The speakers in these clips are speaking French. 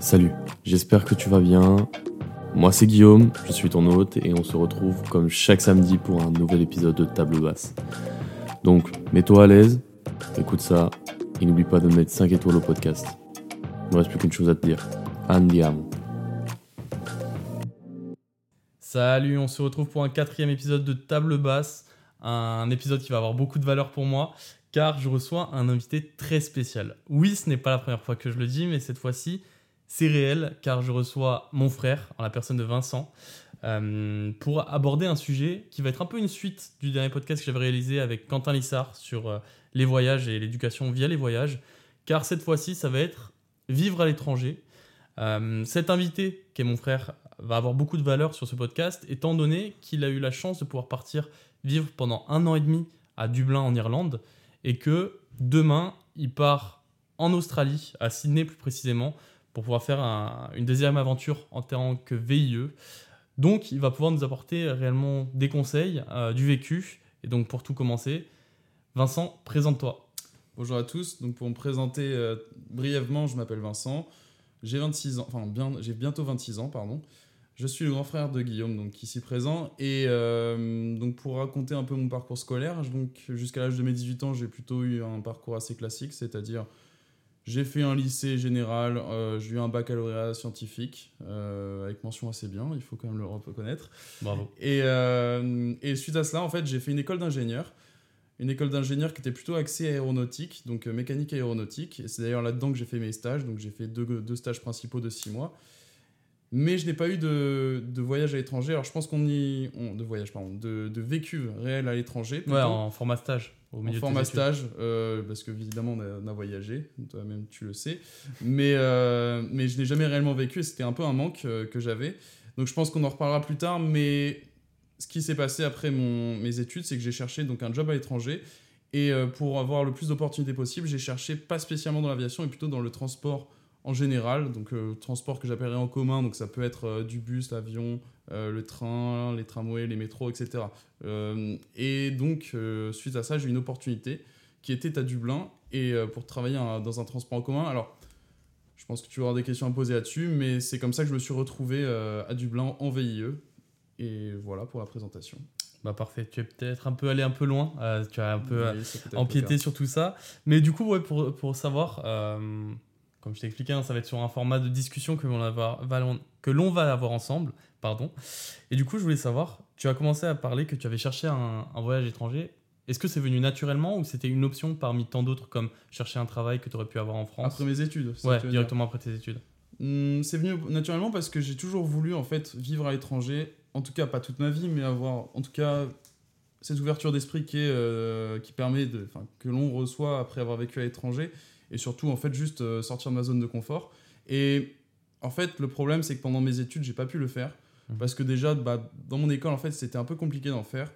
Salut, j'espère que tu vas bien. Moi c'est Guillaume, je suis ton hôte et on se retrouve comme chaque samedi pour un nouvel épisode de Table Basse. Donc mets-toi à l'aise, écoute ça et n'oublie pas de mettre 5 étoiles au podcast. Il ne reste plus qu'une chose à te dire. Andiamo. Salut, on se retrouve pour un quatrième épisode de Table Basse, un épisode qui va avoir beaucoup de valeur pour moi car je reçois un invité très spécial. Oui, ce n'est pas la première fois que je le dis, mais cette fois-ci, c'est réel car je reçois mon frère, en la personne de Vincent, euh, pour aborder un sujet qui va être un peu une suite du dernier podcast que j'avais réalisé avec Quentin Lissard sur euh, les voyages et l'éducation via les voyages, car cette fois-ci, ça va être vivre à l'étranger. Euh, cet invité, qui est mon frère, va avoir beaucoup de valeur sur ce podcast, étant donné qu'il a eu la chance de pouvoir partir vivre pendant un an et demi à Dublin en Irlande, et que demain, il part en Australie, à Sydney plus précisément, pour pouvoir faire une deuxième aventure en tant que VIE. Donc, il va pouvoir nous apporter réellement des conseils, euh, du vécu. Et donc, pour tout commencer, Vincent, présente-toi. Bonjour à tous. Donc, pour me présenter euh, brièvement, je m'appelle Vincent. J'ai 26 ans, enfin, bien, j'ai bientôt 26 ans, pardon. Je suis le grand frère de Guillaume, donc ici présent. Et euh, donc pour raconter un peu mon parcours scolaire, donc jusqu'à l'âge de mes 18 ans, j'ai plutôt eu un parcours assez classique, c'est-à-dire j'ai fait un lycée général, euh, j'ai eu un baccalauréat scientifique euh, avec mention assez bien, il faut quand même le reconnaître. Bravo. Et, et suite à cela, en fait, j'ai fait une école d'ingénieur. Une école d'ingénieur qui était plutôt axée aéronautique, donc mécanique aéronautique. Et c'est d'ailleurs là-dedans que j'ai fait mes stages. Donc j'ai fait deux, deux stages principaux de six mois. Mais je n'ai pas eu de, de, voyage à l'étranger. Alors je pense qu'on y. de voyage, pardon. De, de vécu réel à l'étranger. Ouais, en format stage. Au milieu en format stage, euh, parce que évidemment on a, voyagé, toi-même tu le sais. Mais, euh, mais je n'ai jamais réellement vécu c'était un peu un manque euh, que j'avais. Donc je pense qu'on en reparlera plus tard. Mais ce qui s'est passé après mon, mes études, c'est que j'ai cherché donc, un job à l'étranger. Et pour avoir le plus d'opportunités possible, j'ai cherché pas spécialement dans l'aviation, mais plutôt dans le transport en général, donc euh, transport que j'appellerais en commun, donc ça peut être euh, du bus, l'avion, euh, le train, les tramways, les métros, etc. et donc, suite à ça, j'ai eu une opportunité qui était à Dublin et pour travailler dans un transport en commun. Alors, je pense que tu avoir des questions à poser là-dessus, mais c'est comme ça que je me suis retrouvé à Dublin en VIE. Et voilà pour la présentation. Bah parfait, tu es peut-être un peu allé un peu loin, tu as un peu empiété sur tout ça. Mais du coup, ouais, pour, pour savoir, comme je t'ai expliqué, hein, ça va être sur un format de discussion que l'on va, avoir ensemble. Pardon. Et du coup, je voulais savoir, tu as commencé à parler que tu avais cherché un, voyage étranger. Est-ce que c'est venu naturellement ou c'était une option parmi tant d'autres comme chercher un travail que tu aurais pu avoir en France? Après mes études Ouais, directement après tes études. Hmm, c'est venu naturellement parce que j'ai toujours voulu en fait vivre à l'étranger, en tout cas pas toute ma vie, mais avoir en tout cas cette ouverture d'esprit qui, euh, qui permet de, que l'on reçoit après avoir vécu à l'étranger et surtout en fait juste euh, sortir de ma zone de confort. Et en fait, le problème, c'est que pendant mes études, j'ai pas pu le faire mmh. parce que déjà, bah, dans mon école, en fait, c'était un peu compliqué d'en faire.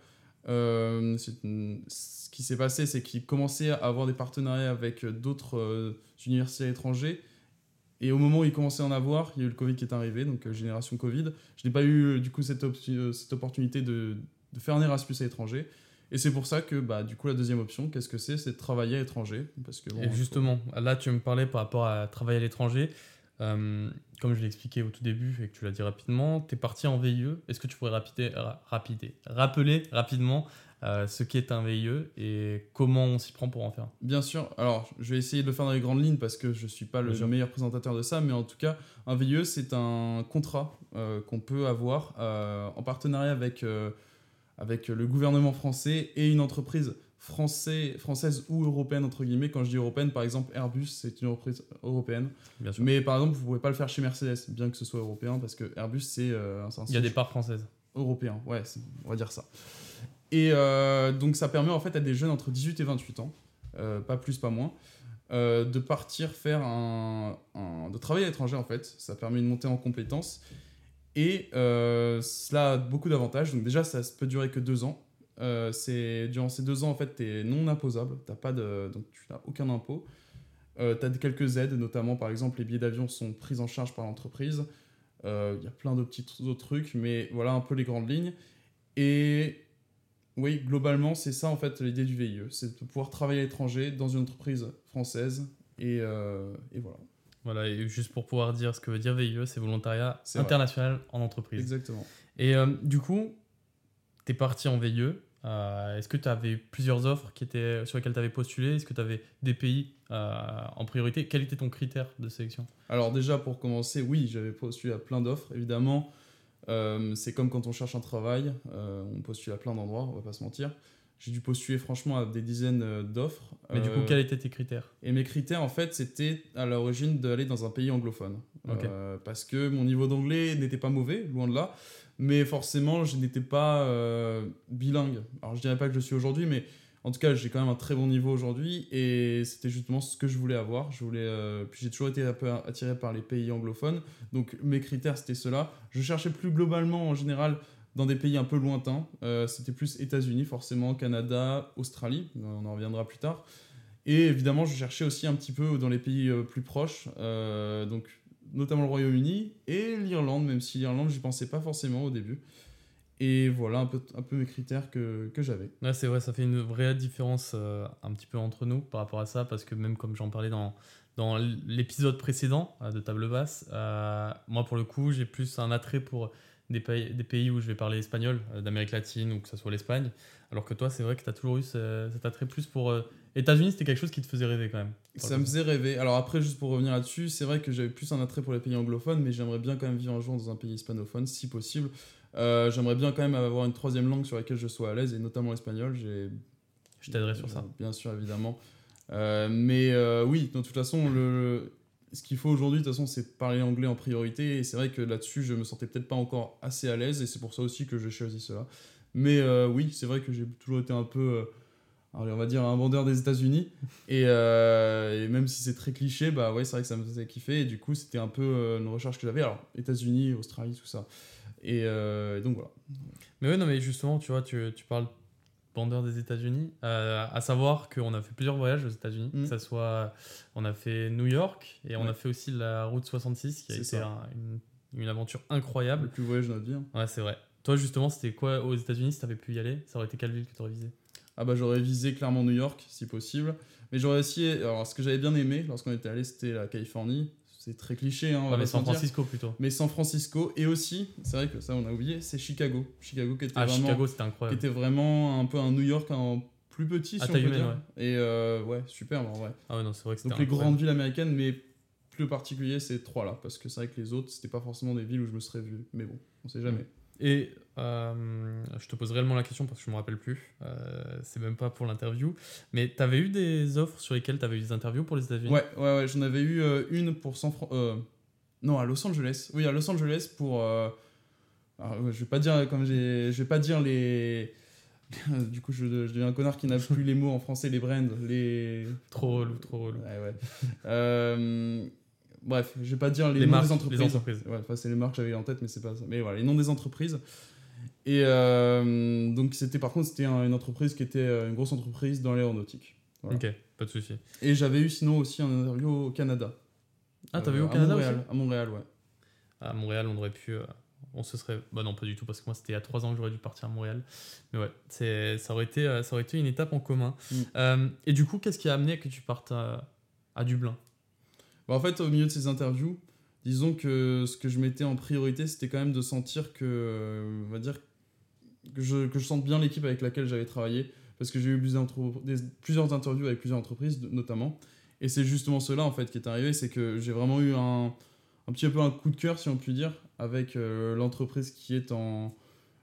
Euh, ce qui s'est passé, c'est qu'ils commençaient à avoir des partenariats avec d'autres euh, universités étrangères. Et au moment où ils commençaient à en avoir, il y a eu le Covid qui est arrivé, donc génération Covid. Je n'ai pas eu du coup cette, cette opportunité de, de, faire un Erasmus à l'étranger. Et c'est pour ça que, bah, du coup, la deuxième option, qu'est-ce que c'est? C'est de travailler à l'étranger. Parce que, et justement, là, tu me parlais par rapport à travailler à l'étranger. Euh, comme je l'ai expliqué au tout début et que tu l'as dit rapidement, tu es parti en VIE. Est-ce que tu pourrais rapider, rapider, rappeler rapidement euh, ce qu'est un VIE et comment on s'y prend pour en faire Bien sûr. Alors, je vais essayer de le faire dans les grandes lignes parce que je ne suis pas le meilleur présentateur de ça, mais en tout cas, un VIE, c'est un contrat euh, qu'on peut avoir en partenariat avec avec le gouvernement français et une entreprise français, française ou européenne, entre guillemets. Quand je dis européenne, par exemple, Airbus, c'est une entreprise européenne. Mais par exemple, vous ne pouvez pas le faire chez Mercedes, bien que ce soit européen, parce que Airbus, c'est euh, un Il y a des parts françaises. Européen, ouais, on va dire ça. Et euh, donc, ça permet en fait à des jeunes entre 18 et 28 ans, euh, pas plus, pas moins, de partir faire un, un, de travailler à l'étranger en fait. Ça permet une montée en compétences et euh, cela a beaucoup d'avantages. Donc déjà, ça peut durer que deux ans. Euh, c'est durant ces deux ans, en fait, tu es non imposable. Donc tu n'as aucun impôt. Euh, tu as quelques aides, notamment par exemple les billets d'avion sont pris en charge par l'entreprise. Il y a plein de petits autres trucs, mais voilà un peu les grandes lignes. Et oui, globalement, c'est ça en fait l'idée du VIE, c'est de pouvoir travailler à l'étranger dans une entreprise française et voilà. Voilà, et juste pour pouvoir dire ce que veut dire VIE, c'est volontariat vrai. international en entreprise. Exactement. Et euh, du coup, tu es parti en VIE. Euh, Est-ce que tu avais plusieurs offres qui étaient, sur lesquelles tu avais postulé? Est-ce que tu avais des pays euh, en priorité? Quel était ton critère de sélection? Alors déjà pour commencer, oui, j'avais postulé à plein d'offres. Évidemment, c'est comme quand on cherche un travail, on postule à plein d'endroits, on va pas se mentir. J'ai dû postuler franchement à des dizaines euh, d'offres. Mais du coup, Euh, quels étaient tes critères? Et mes critères, en fait, c'était à l'origine d'aller dans un pays anglophone. Euh, parce que mon niveau d'anglais n'était pas mauvais, loin de là. Mais forcément, je n'étais pas bilingue. Alors, je dirais pas que je suis aujourd'hui, mais en tout cas, j'ai quand même un très bon niveau aujourd'hui. Et c'était justement ce que je voulais avoir. Je voulais, euh, Puis j'ai toujours été un peu attiré par les pays anglophones. Donc, mes critères, c'était cela. Je cherchais plus globalement, en général, dans des pays un peu lointains. Euh, c'était plus États-Unis, forcément, Canada, Australie. On en reviendra plus tard. Et évidemment, je cherchais aussi un petit peu dans les pays euh, plus proches, euh, donc notamment le Royaume-Uni et l'Irlande, même si l'Irlande, j'y pensais pas forcément au début. Et voilà un peu, un peu mes critères que, que j'avais. Ouais, c'est vrai, ça fait une vraie différence un petit peu entre nous par rapport à ça, parce que même comme j'en parlais dans, dans l'épisode précédent de Table Basse, moi pour le coup, j'ai plus un attrait pour des pays, des pays où je vais parler espagnol, euh, d'Amérique latine ou que ce soit l'Espagne, alors que toi, c'est vrai que tu as toujours eu ce- cet attrait plus pour... euh, États-Unis, c'était quelque chose qui te faisait rêver quand même. Ça me faisait rêver. Alors après, juste pour revenir là-dessus, c'est vrai que j'avais plus un attrait pour les pays anglophones, mais j'aimerais bien quand même vivre un jour dans un pays hispanophone, si possible. Euh, j'aimerais bien quand même avoir une troisième langue sur laquelle je sois à l'aise, et notamment l'espagnol. J'ai Je t'aiderai sur ça. Bien sûr, évidemment. Euh, mais euh, oui, de toute façon, le, ce qu'il faut aujourd'hui, de toute façon, c'est parler anglais en priorité. Et c'est vrai que là-dessus, je me sentais peut-être pas encore assez à l'aise. Et c'est pour ça aussi que j'ai choisi cela. Mais euh, oui, c'est vrai que j'ai toujours été un peu, euh, on va dire, un vendeur des États-Unis. Et, euh, et même si c'est très cliché, bah ouais, c'est vrai que ça me faisait kiffer. Et du coup, c'était un peu euh, une recherche que j'avais. Alors, États-Unis, Australie, tout ça. Et, donc voilà. Mais oui, non, mais justement, tu vois, tu parles vendeur des États-Unis, euh, à savoir qu'on a fait plusieurs voyages aux États-Unis, Mm. que ça soit, on a fait New York et on Ouais. a fait aussi la route 66, qui a été un- une, une aventure Le incroyable. plus voyage de notre vie. hein. Ouais, c'est vrai. Toi, justement, c'était quoi aux États-Unis si t'avais pu y aller? Ça aurait été quelle ville que tu aurais visé Ah bah j'aurais visé clairement New York si possible. Mais j'aurais essayé. Alors ce que j'avais bien aimé lorsqu'on était allé, c'était la Californie. C'est très cliché, hein, on Ouais, va mais San. Francisco plutôt. Mais San Francisco et aussi, c'est vrai que ça on a oublié, c'est Chicago. Chicago qui était Ah, vraiment, Chicago, qui était vraiment un peu un New York en plus petit, À si on peut humaine, dire. Et euh, ouais, superbe en vrai. Ah ouais, non, c'est vrai que c'était Donc les grandes villes américaines, mais plus particulier ces trois là, parce que c'est vrai que les autres, c'était pas forcément des villes où je me serais vu. Mais bon, on sait jamais. Et euh, je te pose réellement la question parce que je me rappelle plus. Euh, c'est même pas pour l'interview. Mais t'avais eu des offres sur lesquelles t'avais eu des interviews pour les États-Unis? Ouais, ouais, ouais, j'en avais eu euh, une pour San Fran- non, à Los Angeles. Oui, à Los Angeles pour. alors, je vais pas dire comme j'ai, je vais pas dire les. du coup, je, je deviens un connard qui n'a plus les mots en français, les brands, les. Trop relou, trop relou. Ouais, ouais. Euh, Bref, je vais pas dire les, Les noms marques, des entreprises. les entreprises. Ouais, enfin, c'est les marques que j'avais en tête, mais c'est pas ça. Mais voilà, les noms des entreprises. Et euh, donc, c'était par contre, c'était un- une entreprise qui était euh, une grosse entreprise dans l'aéronautique. Voilà. Ok, pas de souci. Et j'avais eu sinon aussi un interview au Canada. Ah, t'avais eu au à Canada Montréal, aussi À Montréal, ouais. À Montréal, on aurait pu. euh, on se serait. Bah non, pas du tout, parce que moi, c'était il y a trois ans que j'aurais dû partir à Montréal. Mais ouais, c'est, ça, aurait été, euh, ça aurait été une étape en commun. Mm. Euh, et du coup, qu'est-ce qui a amené à que tu partes à, à Dublin? Bah, en fait, au milieu de ces interviews, disons que ce que je mettais en priorité, c'était quand même de sentir que, euh, on va dire, que je, que je sente bien l'équipe avec laquelle j'avais travaillé, parce que j'ai eu plusieurs, interviews avec plusieurs entreprises, notamment. Et c'est justement cela, en fait, qui est arrivé, c'est que j'ai vraiment eu un, un petit peu un coup de cœur, si on peut dire, avec euh, l'entreprise qui est en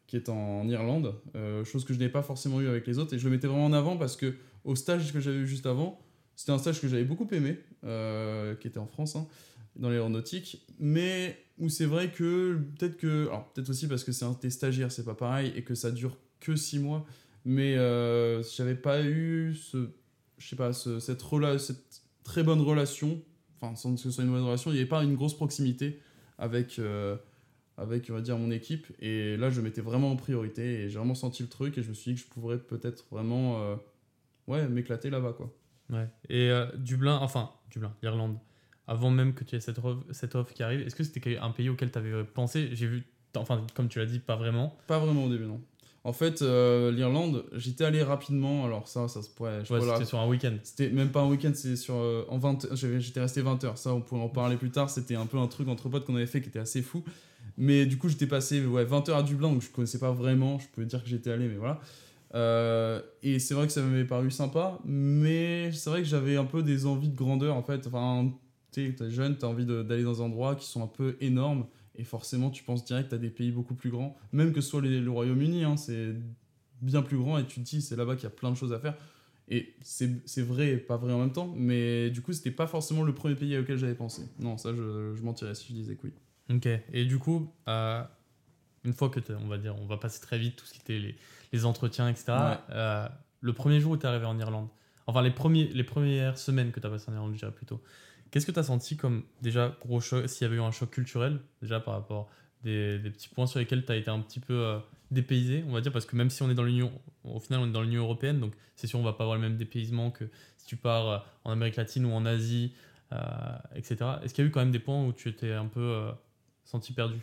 qui est en Irlande, euh, chose que je n'ai pas forcément eu avec les autres, et je le mettais vraiment en avant parce que au stage que j'avais eu juste avant, c'était un stage que j'avais beaucoup aimé, euh, qui était en France, hein, dans l'aéronautique, mais où c'est vrai que peut-être que, alors peut-être aussi parce que c'est un des stagiaires, c'est pas pareil, et que ça dure que six mois, mais euh, j'avais pas eu ce, je sais pas, ce- cette, rela cette très bonne relation, enfin sans que ce soit une bonne relation, il n'y avait pas une grosse proximité avec, euh, avec on va dire, mon équipe, et là je mettais vraiment en priorité, et j'ai vraiment senti le truc, et je me suis dit que je pourrais peut-être vraiment, euh, ouais, m'éclater là-bas, quoi. Ouais. Et euh, Dublin, enfin, Dublin, Irlande, avant même que tu aies cette offre, cette offre qui arrive, est-ce que c'était un pays auquel tu avais pensé? J'ai vu, enfin, comme tu l'as dit, pas vraiment. Pas vraiment au début, non. En fait, euh, l'Irlande, j'étais allé rapidement. Alors, ça, ça se pourrait. je Ouais, c'était sur un week-end. C'était même pas un week-end, c'est sur. euh, en 20 j'avais- J'étais resté 20 heures. Ça, on pourrait en parler plus tard. C'était un peu un truc entre potes qu'on avait fait qui était assez fou. Mais du coup, j'étais passé ouais, 20 heures à Dublin, donc je connaissais pas vraiment. Je pouvais dire que j'étais allé, mais voilà. Euh, et c'est vrai que ça m'avait paru sympa, mais c'est vrai que j'avais un peu des envies de grandeur en fait. Enfin, t'es jeune, t'as envie d'aller dans des endroits qui sont un peu énormes, et forcément, tu penses direct à des pays beaucoup plus grands, même que ce soit le Royaume-Uni, hein, c'est bien plus grand, et tu te dis, c'est là-bas qu'il y a plein de choses à faire. Et c'est c'est vrai et pas vrai en même temps, mais du coup, c'était pas forcément le premier pays auquel j'avais pensé. Non, ça, je, je mentirais si je disais que oui. Ok. Et du coup, euh, une fois que on va dire, on va passer très vite tout ce qui était les, les entretiens, etc. Ouais. euh, le premier jour où tu es arrivé en Irlande, enfin les, premiers, les premières semaines que tu as passé en Irlande, je dirais plutôt, qu'est-ce que tu as senti comme déjà gros choc, s'il y avait eu un choc culturel, déjà par rapport des, des petits points sur lesquels tu as été un petit peu euh, dépaysé, on va dire, parce que même si on est dans l'Union, au final on est dans l'Union Européenne, donc c'est sûr on va pas avoir le même dépaysement que si tu pars euh, en Amérique latine ou en Asie, euh, etc. Est-ce qu'il y a eu quand même des points où tu étais un peu senti perdu,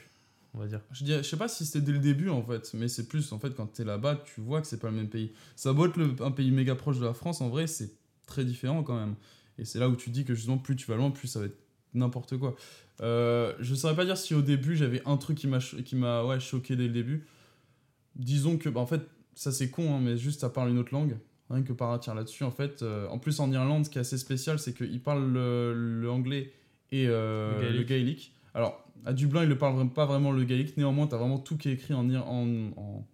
on va dire Je, dirais- je sais pas si c'était dès le début en fait, mais c'est plus en fait quand t'es là-bas, tu vois que c'est pas le même pays. Ça doit être le- un pays méga proche de la France, en vrai, c'est très différent quand même. Et c'est là où tu dis que justement, plus tu vas loin, plus ça va être n'importe quoi. Euh, je saurais pas dire si au début j'avais un truc qui m'a cho- ouais, choqué dès le début. Disons que, bah, en fait, ça c'est con, hein, mais juste ça parle une autre langue. Rien que par attirer là-dessus, en fait. euh, en plus, en Irlande, ce qui est assez spécial, c'est qu'ils parlent le, le anglais et euh, Le gaélique. le gaélique. Alors, à Dublin, ils ne parlent pas vraiment le gaélique. Néanmoins, tu as vraiment tout qui est écrit en. en, en-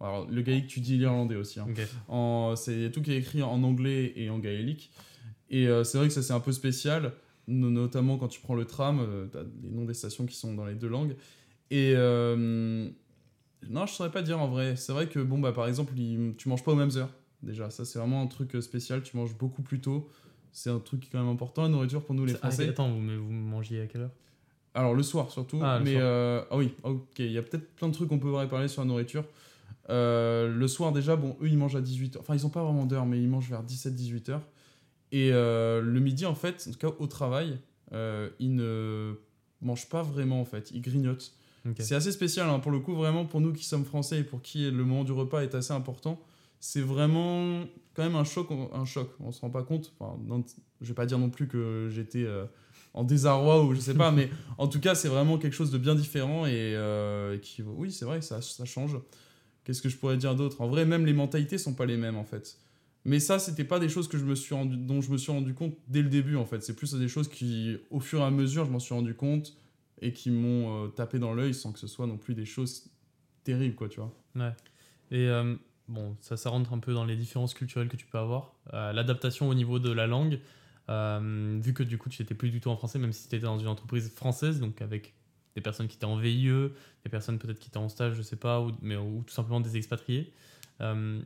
alors, le gaélique, tu dis l'irlandais aussi. hein. Ok. En- C'est tout qui est écrit en anglais et en gaélique. Et euh, c'est vrai que ça, c'est un peu spécial, no- notamment quand tu prends le tram, tu as les noms des stations qui sont dans les deux langues. Et. euh, non, je saurais pas dire en vrai. C'est vrai que, bon, bah, par exemple, il- tu manges pas aux mêmes heures. Déjà, ça, c'est vraiment un truc euh, spécial. Tu manges beaucoup plus tôt. C'est un truc qui est quand même important, la nourriture pour nous, les Ah, Français. attends, vous, mais vous mangiez à quelle heure? Alors le soir surtout. Ah, le mais soir. euh, ah oui, ok. Il y a peut-être plein de trucs qu'on pourrait parler sur la nourriture. Euh, le soir déjà, bon, eux ils mangent à 18h. Enfin, ils ont pas vraiment d'heure, mais ils mangent vers 17-18h. Et euh, le midi, en fait, en tout cas au travail, ils ne mangent pas vraiment en fait. Ils grignotent. C'est assez spécial hein, pour le coup, vraiment pour nous qui sommes français et pour qui le moment du repas est assez important. C'est vraiment quand même un choc, un choc. On se rend pas compte. Enfin, non, je vais pas dire non plus que j'étais en désarroi ou je sais pas, mais en tout cas, c'est vraiment quelque chose de bien différent et euh, qui, oui, c'est vrai, ça, change. Qu'est-ce que je pourrais dire d'autre? En vrai, même les mentalités sont pas les mêmes en fait. Mais ça, c'était pas des choses que je me suis dont je me suis rendu compte dès le début en fait. C'est plus des choses qui, au fur et à mesure, je m'en suis rendu compte et qui m'ont euh, tapé dans l'œil sans que ce soit non plus des choses terribles, quoi, tu vois. Ouais. Et euh, bon, ça, ça rentre un peu dans les différences culturelles que tu peux avoir. L'adaptation au niveau de la langue, euh, vu que du coup tu n'étais plus du tout en français, même si tu étais dans une entreprise française, donc avec des personnes qui étaient en VIE, des personnes peut-être qui étaient en stage, je sais pas, ou, mais, ou tout simplement des expatriés. Euh,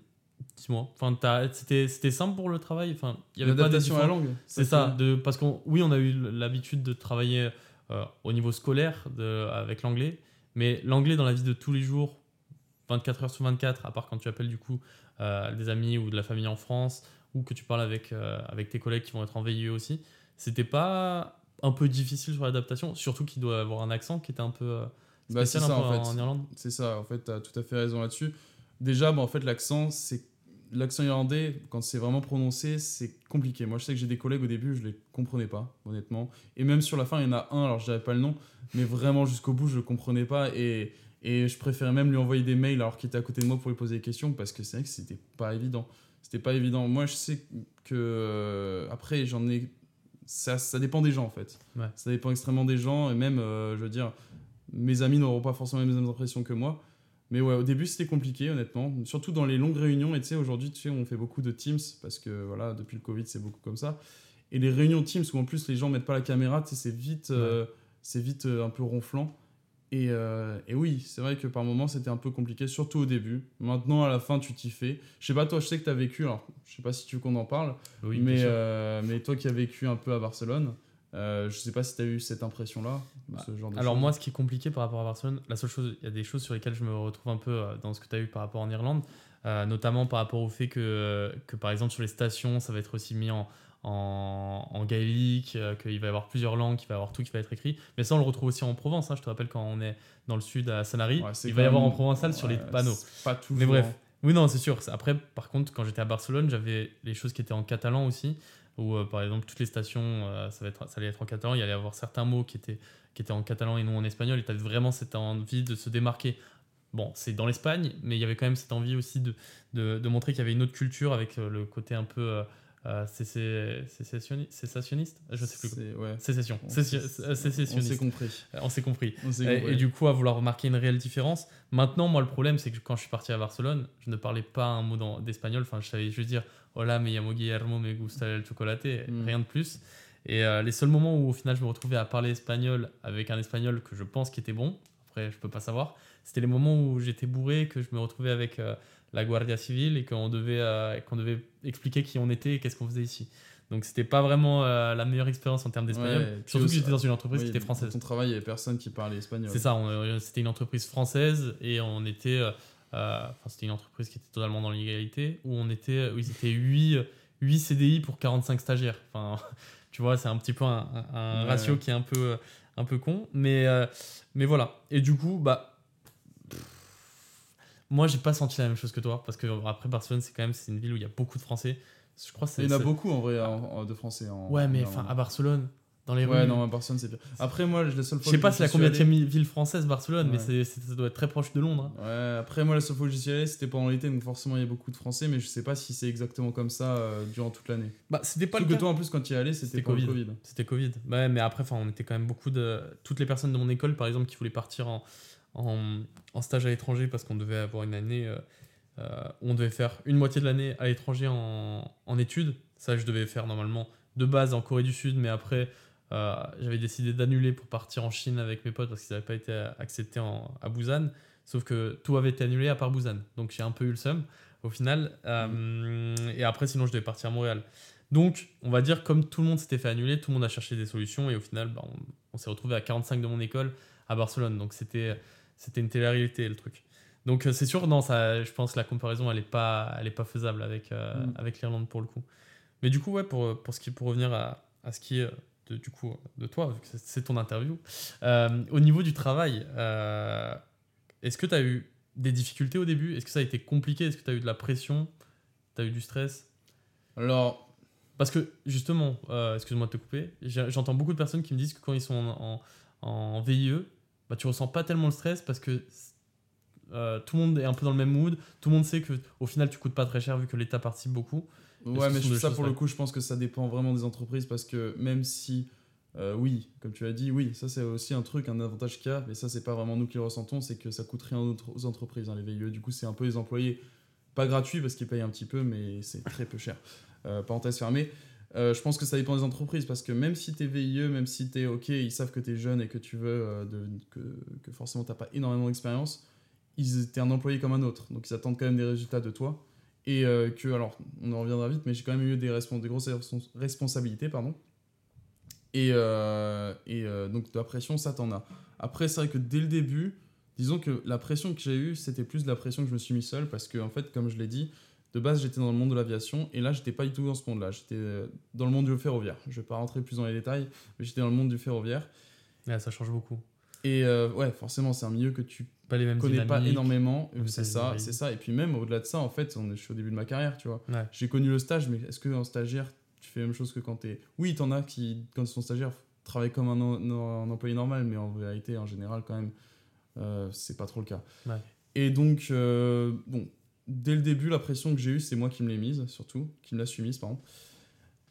Dis-moi, enfin, c'était simple pour le travail? Enfin, il y avait L'adaptation à la langue. C'est ça, de, parce qu'on oui, on a eu l'habitude de travailler euh, au niveau scolaire de, avec l'anglais, mais l'anglais dans la vie de tous les jours, 24 heures sur 24, à part quand tu appelles du coup euh, des amis ou de la famille en France, ou que tu parles avec, euh, avec tes collègues qui vont être en VIE aussi, c'était pas un peu difficile sur l'adaptation, surtout qu'il doit avoir un accent qui était un peu euh, Bah, spécial ça, un peu en en, fait. Irlande. C'est ça, en fait, tu as tout à fait raison là-dessus. Déjà, bah, en fait, l'accent, c'est l'accent irlandais, quand c'est vraiment prononcé, c'est compliqué. Moi, je sais que j'ai des collègues au début, je les comprenais pas, honnêtement. Et même sur la fin, il y en a un, alors je dirais pas le nom, mais vraiment jusqu'au bout, je le comprenais pas. Et, et je préférais même lui envoyer des mails alors qu'il était à côté de moi pour lui poser des questions, parce que c'est vrai que c'était pas évident. C'était pas évident. Moi, je sais que. euh, après, j'en ai. Ça, ça dépend des gens, en fait. Ouais. Ça dépend extrêmement des gens, et même, euh, je veux dire, mes amis n'auront pas forcément les mêmes impressions que moi. Mais ouais, au début, c'était compliqué, honnêtement. Surtout dans les longues réunions. Et tu sais, aujourd'hui, tu sais, on fait beaucoup de Teams parce que, voilà, depuis le Covid, c'est beaucoup comme ça. Et les réunions Teams où en plus les gens mettent pas la caméra, tu sais, c'est vite, euh, c'est vite euh, un peu ronflant. Et, euh, et oui, c'est vrai que par moments, c'était un peu compliqué, surtout au début. Maintenant, à la fin, tu t'y fais. Je sais pas, toi, je sais que tu as vécu, alors, je sais pas si tu veux qu'on en parle, Oui, mais, euh, mais toi qui as vécu un peu à Barcelone, euh, je sais pas si tu as eu cette impression-là, Bah, ce Alors moi, ce qui est compliqué par rapport à Barcelone, la seule chose, il y a des choses sur lesquelles je me retrouve un peu euh, dans ce que tu as eu par rapport en Irlande, notamment par rapport au fait que, que par exemple sur les stations, ça va être aussi mis en, en, en gaélique, euh, qu'il va y avoir plusieurs langues, qu'il va y avoir tout qui va être écrit. Mais ça, on le retrouve aussi en Provence. hein. Je te rappelle quand on est dans le sud à Sanary, Ouais, il va y avoir en provençal sur les panneaux. Pas toujours. Mais bref, oui, non, c'est sûr. Après, par contre, quand j'étais à Barcelone, j'avais les choses qui étaient en catalan aussi, où euh, par exemple, toutes les stations, euh, ça, va être, ça allait être en catalan. Il y allait y avoir certains mots qui étaient, qui étaient en catalan et non en espagnol, et tu avais vraiment cette envie de se démarquer. Bon, c'est dans l'Espagne, mais il y avait quand même cette envie aussi de, de, de montrer qu'il y avait une autre culture avec le côté un peu euh, euh, sécessionniste. Je sais plus. Ouais. Sécession. On Séci- s'est- euh, On s'est Sécessionniste. compris. On s'est compris. On Et, du coup, à vouloir remarquer une réelle différence. Maintenant, moi, le problème, c'est que quand je suis parti à Barcelone, je ne parlais pas un mot d'espagnol. Enfin, je savais juste dire Hola, me llamo Guillermo, me gusta el chocolate. Mm. Rien de plus. Et euh, les seuls moments où, au final, je me retrouvais à parler espagnol avec un espagnol que je pense qui était bon, après, je peux pas savoir, c'était les moments où j'étais bourré, que je me retrouvais avec euh, la Guardia Civile et qu'on devait, euh, qu'on devait expliquer qui on était et qu'est-ce qu'on faisait ici. Donc, c'était pas vraiment euh, la meilleure expérience en termes d'espagnol. Ouais, Surtout que j'étais dans une entreprise Oui, qui était dans française. Ton travail, il n'y avait personne qui parlait espagnol. C'est ça, euh, c'était une entreprise française et on était. Enfin, c'était une entreprise qui était totalement dans l'égalité où on était. Où ils étaient 8, 8 CDI pour 45 stagiaires. Enfin, tu vois, c'est un petit peu un, un- un Ouais. ratio qui est un peu, un peu con. Mais, mais voilà. Et du coup, bah. Moi, j'ai pas senti la même chose que toi parce que après Barcelone, c'est quand même c'est une ville où il y a beaucoup de Français. Je crois que. Il y en a beaucoup en vrai de français. En, Ouais, mais en- enfin, à Barcelone, dans les Ouais, rues. non, à Barcelone, c'est pire. Après, moi, la seule fois je sais que pas c'est la suis allé- combien ville française Barcelone, mais ça doit être très proche de Londres. hein. Ouais, après, moi, la seule fois où j'y suis allé, c'était pendant l'été, donc forcément, il y a beaucoup de français, mais je sais pas si c'est exactement comme ça euh, durant toute l'année. Bah, c'était pas Surtout le que cas. toi, en plus, quand tu y allais, c'était Covid. Covid. C'était Covid. Ouais, mais après, enfin, on était quand même beaucoup de. Toutes les personnes de mon école, par exemple, qui voulaient partir en, en, stage à l'étranger parce qu'on devait avoir une année. euh, euh, on devait faire une moitié de l'année à l'étranger en, études. Ça, je devais faire normalement de base en Corée du Sud, mais après, euh, j'avais décidé d'annuler pour partir en Chine avec mes potes parce qu'ils n'avaient pas été acceptés à Busan. Sauf que tout avait été annulé à part Busan. Donc j'ai un peu eu le seum au final. Et après, sinon, je devais partir à Montréal. Donc, on va dire, comme tout le monde s'était fait annuler, tout le monde a cherché des solutions et au final, bah, on, on s'est retrouvé à 45 de mon école à Barcelone. Donc, c'était c'était une télé-réalité le truc. Donc, euh, c'est sûr, non, ça, je pense que la comparaison, elle n'est pas, elle est pas faisable avec, euh, Mm. avec l'Irlande pour le coup. Mais du coup, ouais, pour, pour, ce qui, pour revenir à, à ce qui est de, du coup, de toi, vu que c'est- ton interview, euh, au niveau du travail, euh, est-ce que tu as eu des difficultés au début? Est-ce que ça a été compliqué? Est-ce que tu as eu de la pression? Tu as eu du stress? Alors, parce que justement, excuse-moi de te couper, j'entends beaucoup de personnes qui me disent que quand ils sont en, en, en VIE, bah, tu ressens pas tellement le stress parce que euh, tout le monde est un peu dans le même mood, tout le monde sait que au final tu coûtes pas très cher vu que l'État participe beaucoup. ouais, mais ça, pour le coup, je pense que ça dépend vraiment des entreprises parce que même si, euh, oui, comme tu as dit, oui, ça c'est aussi un truc, un avantage qu'il y a, mais ça, c'est pas vraiment nous qui le ressentons, c'est que ça coûte rien aux entreprises, hein, les VIE. Du coup, c'est un peu les employés, pas gratuits parce qu'ils payent un petit peu, mais c'est très peu cher. Euh, parenthèse fermée. Euh, je pense que ça dépend des entreprises parce que même si t'es VIE, même si t'es OK, ils savent que t'es jeune et que tu veux, euh, que, forcément t'as pas énormément d'expérience, étaient un employé comme un autre. Donc ils attendent quand même des résultats de toi. Et euh, que, alors, on en reviendra vite, mais j'ai quand même eu des, des grosses respons- responsabilités, pardon. Et, donc de la pression, ça t'en a. Après, c'est vrai que dès le début, disons que la pression que j'ai eue, c'était plus de la pression que je me suis mis seul parce que, en fait, comme je l'ai dit, de base, j'étais dans le monde de l'aviation et là, j'étais pas du tout dans ce monde-là. J'étais euh, dans le monde du ferroviaire. Je vais pas rentrer plus dans les détails, mais j'étais dans le monde du ferroviaire. Ouais, ça change beaucoup. Et euh, ouais, forcément, c'est un milieu que tu Pas les mêmes connais pas énormément. C'est ça, c'est ça. Et puis même au-delà de ça, en fait, on est, je suis au début de ma carrière, tu vois. Ouais. J'ai connu le stage, mais est-ce qu'un stagiaire, tu fais la même chose que quand t'es... Oui, t'en as qui, quand ils sont stagiaires, travaillent comme un, employé normal, mais en vérité, en général, quand même, euh, c'est pas trop le cas. Ouais. Et donc, euh, bon, dès le début, la pression que j'ai eue, c'est moi qui me l'ai mise, surtout, qui me l'a su mise, pardon.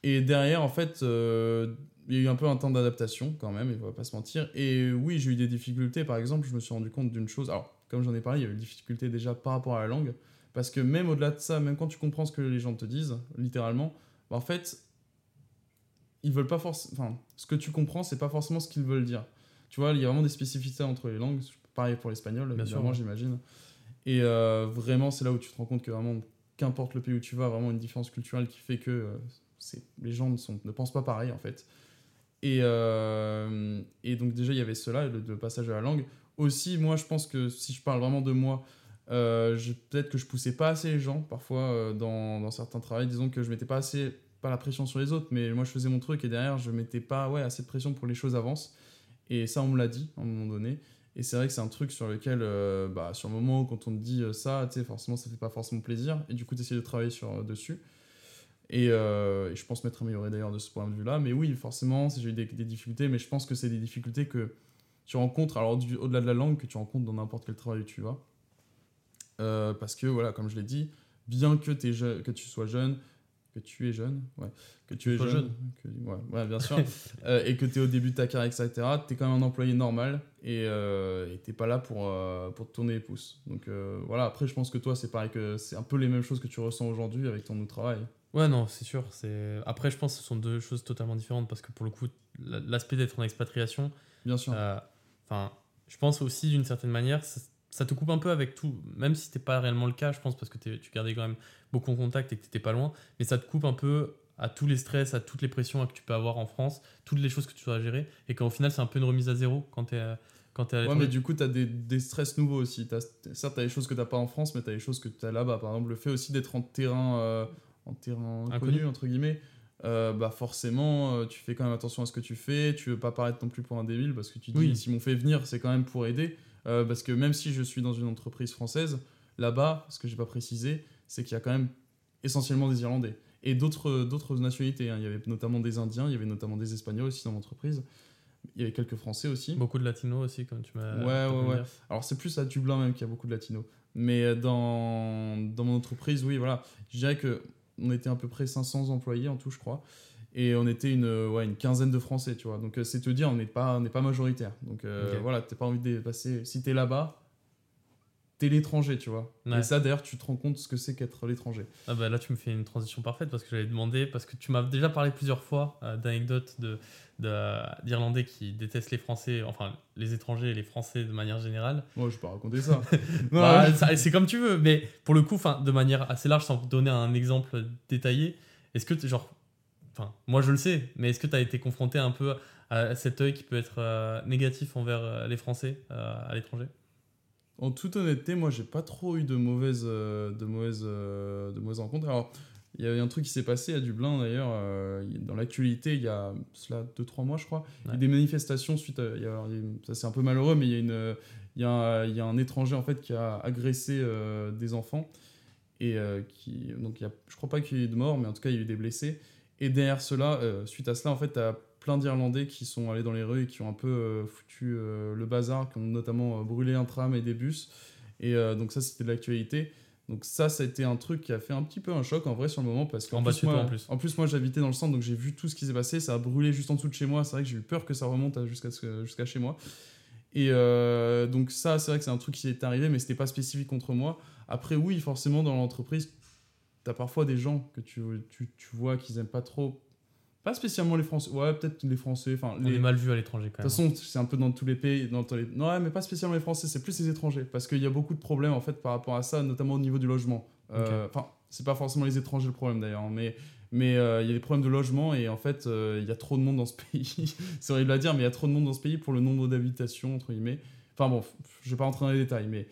Et derrière, en fait, euh, il y a eu un peu un temps d'adaptation quand même, il va pas se mentir. Et oui, j'ai eu des difficultés. Par exemple, je me suis rendu compte d'une chose. Alors, comme j'en ai parlé, il y a eu des difficultés déjà par rapport à la langue. Parce que même au-delà de ça, même quand tu comprends ce que les gens te disent, littéralement, bah, en fait, ils veulent pas forcément. Enfin, ce que tu comprends, c'est pas forcément ce qu'ils veulent dire. Tu vois, il y a vraiment des spécificités entre les langues. Pareil pour l'espagnol, Bien évidemment, sûr. j'imagine. Et euh, vraiment, c'est là où tu te rends compte que vraiment, qu'importe le pays où tu vas, vraiment une différence culturelle qui fait que euh, les gens ne, sont, ne pensent pas pareil, en fait. Et, euh, et donc, déjà, il y avait cela, le, passage à la langue. Aussi, moi, je pense que si je parle vraiment de moi, peut-être que je poussais pas assez les gens, parfois, dans, dans certains travails. Disons que je mettais pas assez pas la pression sur les autres, mais moi je faisais mon truc et derrière je mettais pas ouais, assez de pression pour que les choses avancent. Et ça, on me l'a dit à un moment donné. Et c'est vrai que c'est un truc sur lequel, euh, bah, sur le moment, quand on te dit euh, ça, tu forcément, ça fait pas forcément plaisir. Et du coup, tu essaies de travailler sur, euh, dessus. Et, je pense m'être amélioré d'ailleurs de ce point de vue-là. Mais oui, forcément, j'ai eu des, difficultés, mais je pense que c'est des difficultés que tu rencontres, alors au-delà de la langue, que tu rencontres dans n'importe quel travail tu vas. parce que, voilà, comme je l'ai dit, bien que tu sois jeune, que tu es jeune, ouais, que tu es jeune, ouais, ouais, bien sûr, euh, et que tu es au début de ta carrière, etc., tu es quand même un employé normal et euh, tu n'es pas là pour, euh, pour te tourner les pouces. Donc euh, voilà, après, je pense que toi, c'est pareil, que c'est un peu les mêmes choses que tu ressens aujourd'hui avec ton nouveau travail. Ouais, non, c'est sûr. C'est... Après, je pense que ce sont deux choses totalement différentes parce que pour le coup, l'aspect d'être en expatriation, bien sûr. Enfin, je pense aussi d'une certaine manière, ça te coupe un peu avec tout, même si c'était pas réellement le cas, je pense, parce que tu gardais quand même beaucoup en contact et que t'étais pas loin, mais ça te coupe un peu à tous les stress, à toutes les pressions que tu peux avoir en France, toutes les choses que tu dois gérer, et qu'au final, c'est un peu une remise à zéro quand tu es, quand es à Ouais, mais du coup, tu as des, des, stress nouveaux aussi. As, certes, tu as des choses que tu pas en France, mais tu as des choses que tu as là-bas. Par exemple, le fait aussi d'être en terrain, euh, en terrain inconnu, entre guillemets, euh, bah forcément, euh, tu fais quand même attention à ce que tu fais. Tu veux pas paraître non plus pour un débile, parce que tu dis, oui. si m'ont fait venir, c'est quand même pour aider. Euh, parce que même si je suis dans une entreprise française, là-bas, ce que j'ai pas précisé, c'est qu'il y a quand même essentiellement des Irlandais et d'autres d'autres nationalités. Hein. Il y avait notamment des Indiens, il y avait notamment des Espagnols aussi dans l'entreprise. Il y avait quelques Français aussi. Beaucoup de Latinos aussi, comme tu m'as. Ouais, ouais, ouais. Alors c'est plus à Dublin même qu'il y a beaucoup de Latinos. Mais dans, dans mon entreprise, oui, voilà. Je dirais que on était à peu près 500 employés en tout, je crois et on était une, ouais, une quinzaine de Français, tu vois. Donc euh, c'est te dire, on n'est pas, pas majoritaire. Donc euh, voilà, t'as pas envie de dépasser. Si t'es là-bas, t'es l'étranger, tu vois. Et ça, d'ailleurs, tu te rends compte ce que c'est qu'être l'étranger. Ah bah là, tu me fais une transition parfaite parce que j'allais demander, parce que tu m'as déjà parlé plusieurs fois euh, d'anecdotes de, d'Irlandais qui détestent les Français, enfin les étrangers et les Français de manière générale. Moi, je peux raconter ça. bah, c'est comme tu veux, mais pour le coup, de manière assez large, sans donner un exemple détaillé, est-ce que, genre, moi je le sais, mais est-ce que tu as été confronté un peu à cet œil qui peut être euh, négatif envers euh, les Français euh, à l'étranger? En toute honnêteté, moi j'ai pas trop eu de mauvaises, de mauvaises, de mauvaises rencontres. Alors, il y a un truc qui s'est passé à Dublin d'ailleurs, dans l'actualité, il y a cela 2-3 mois je crois, il y a des manifestations suite à. ça c'est un peu malheureux, mais il y, a une, il, y a, il y a un étranger en fait qui a agressé des enfants. Et qui. Donc il y a, je crois pas qu'il y ait eu de mort, mais en tout cas il y a eu des blessés. Et derrière cela, euh, suite à cela, en fait, tu as plein d'Irlandais qui sont allés dans les rues et qui ont un peu euh, foutu euh, le bazar, qui ont notamment brûlé un tram et des bus. Et donc ça, c'était de l'actualité. Donc ça, ça a été un truc qui a fait un petit peu un choc en vrai sur le moment parce qu'en plus, moi, en plus. En plus, moi, j'habitais dans le centre, donc j'ai vu tout ce qui s'est passé. Ça a brûlé juste en dessous de chez moi. C'est vrai que j'ai eu peur que ça remonte jusqu'à jusqu'à chez moi. Et donc ça, c'est vrai que c'est un truc qui est arrivé, mais c'était pas spécifique contre moi. Après, oui, forcément, dans l'entreprise, t'as parfois des gens que tu, tu, tu vois qu'ils aiment pas trop. Pas spécialement les Français. Ouais, peut-être les Français. Enfin, On est mal vu à l'étranger quand même. De toute façon, c'est un peu dans tous les pays. Dans tous les... Non, mais pas spécialement les Français, c'est plus les étrangers. Parce qu'il y a beaucoup de problèmes en fait par rapport à ça, notamment au niveau du logement. Euh, enfin, c'est pas forcément les étrangers le problème d'ailleurs, hein, mais mais euh, il y a des problèmes de logement et en fait, euh, il y a trop de monde dans ce pays. c'est horrible à dire, mais il y a trop de monde dans ce pays pour le nombre d'habitations, entre guillemets. Enfin bon, je vais pas rentrer dans les détails, mais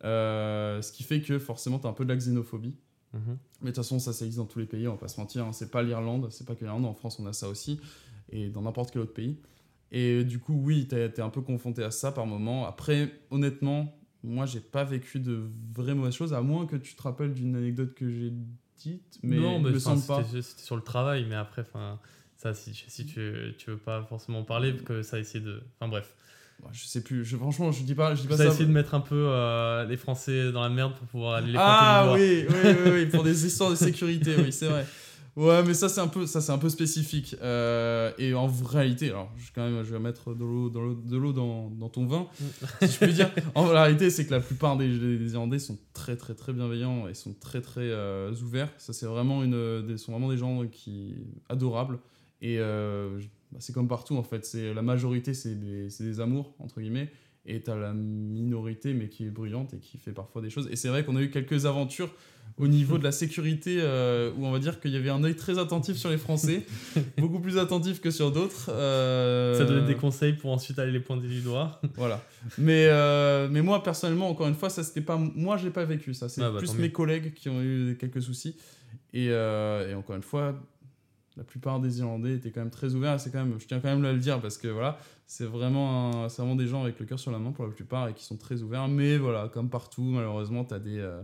ce qui fait que forcément, tu as un peu de la xénophobie. Mhm. Mais de toute façon, ça, ça existe dans tous les pays, on va pas se mentir. Hein. C'est pas l'Irlande, c'est pas que l'Irlande. En France, on a ça aussi. Et dans n'importe quel autre pays. Et du coup, oui, tu été un peu confronté à ça par moment. Après, honnêtement, moi, j'ai pas vécu de vraies mauvaises choses, à moins que tu te rappelles d'une anecdote que j'ai dite. Mais non, mais c'était sur le travail. Mais après, ça, si, si tu, tu veux pas forcément parler, que ça a essayé de. Enfin, bref je sais plus, je, franchement, je dis pas, je dis pas ça. essayé de mettre un peu euh, les Français dans la merde pour pouvoir aller les Ah oui, oui, oui, oui, pour des histoires de sécurité, oui, c'est vrai. Ouais, mais ça c'est un peu, ça c'est un peu spécifique. Euh, et en réalité, alors je, quand même, je vais mettre de l'eau, dans, de l'eau dans, dans, ton vin, si je peux dire. En réalité, c'est que la plupart des, des, Irlandais sont très, très, très bienveillants et sont très, très euh, ouverts. Ça c'est vraiment une, des, sont vraiment des gens qui adorables. Et bah, c'est comme partout en fait. C'est la majorité, c'est des, des, amours entre guillemets, et t'as la minorité mais qui est bruyante et qui fait parfois des choses. Et c'est vrai qu'on a eu quelques aventures au niveau de la sécurité euh, où on va dire qu'il y avait un œil très attentif sur les Français, beaucoup plus attentif que sur d'autres. Euh, Ça donnait des conseils pour ensuite aller les pointer du doigt. voilà. Mais euh, mais moi personnellement, encore une fois, ça c'était pas moi, j'ai pas vécu ça. C'est ah, bah, plus mes collègues qui ont eu quelques soucis. Et, et encore une fois, la plupart des Irlandais étaient quand même très ouverts. C'est quand même, je tiens quand même à le dire parce que voilà, c'est vraiment, un- c'est vraiment des gens avec le cœur sur la main pour la plupart et qui sont très ouverts. Mais voilà, comme partout, malheureusement, t'as des, euh,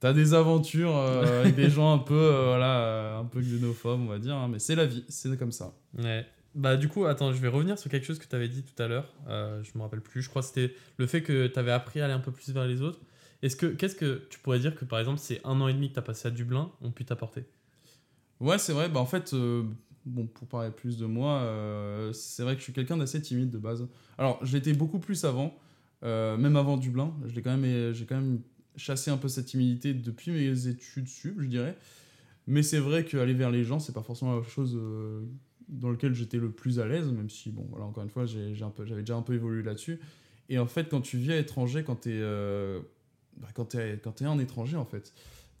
t'as des aventures euh, avec des gens un peu, euh, voilà, euh, un peu xénophobes, on va dire. hein. mais c'est la vie, c'est comme ça. Ouais. Bah du coup, attends, je vais revenir sur quelque chose que tu avais dit tout à l'heure. Euh, je me rappelle plus. Je crois que c'était le fait que tu avais appris à aller un peu plus vers les autres. Est-ce que qu'est-ce que tu pourrais dire que par exemple ces un an et demi que tu as passé à Dublin ont pu t'apporter? Ouais, c'est vrai. Bah, en fait, euh, bon, pour parler plus de moi, euh, c'est vrai que je suis quelqu'un d'assez timide de base. Alors, je l'étais beaucoup plus avant, euh, même avant Dublin. Je l'ai quand même, j'ai quand même chassé un peu cette timidité depuis mes études sup, je dirais. Mais c'est vrai qu'aller vers les gens, c'est pas forcément la chose dans laquelle j'étais le plus à l'aise, même si, bon, voilà, encore une fois, j'ai, j'ai j'avais déjà un peu évolué là-dessus. Et en fait, quand tu vis à l'étranger, quand t'es, bah, quand t'es un étranger, en fait,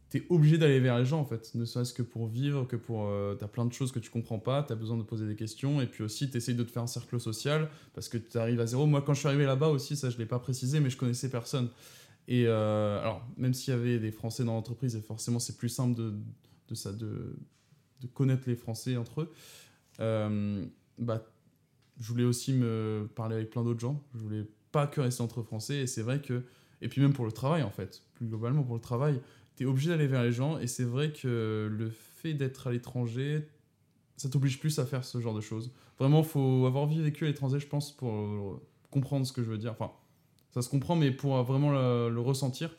t'es obligé d'aller vers les gens en fait, ne serait-ce que pour vivre, que pour... euh, t'as plein de choses que tu comprends pas, t'as besoin de poser des questions, et puis aussi t'essayes de te faire un cercle social, parce que t'arrives à zéro. Moi quand je suis arrivé là-bas aussi, ça je l'ai pas précisé, mais je connaissais personne. Et euh, alors, même s'il y avait des Français dans l'entreprise, et forcément c'est plus simple de, de, ça, de, de connaître les Français entre eux, euh, bah, je voulais aussi me parler avec plein d'autres gens, je voulais pas que rester entre Français, et c'est vrai que... Et puis même pour le travail en fait, plus globalement pour le travail, tu es obligé d'aller vers les gens et c'est vrai que le fait d'être à l'étranger, ça t'oblige plus à faire ce genre de choses. Vraiment, faut avoir vécu à l'étranger, je pense, pour euh, comprendre ce que je veux dire. Enfin, ça se comprend, mais pour vraiment le, ressentir.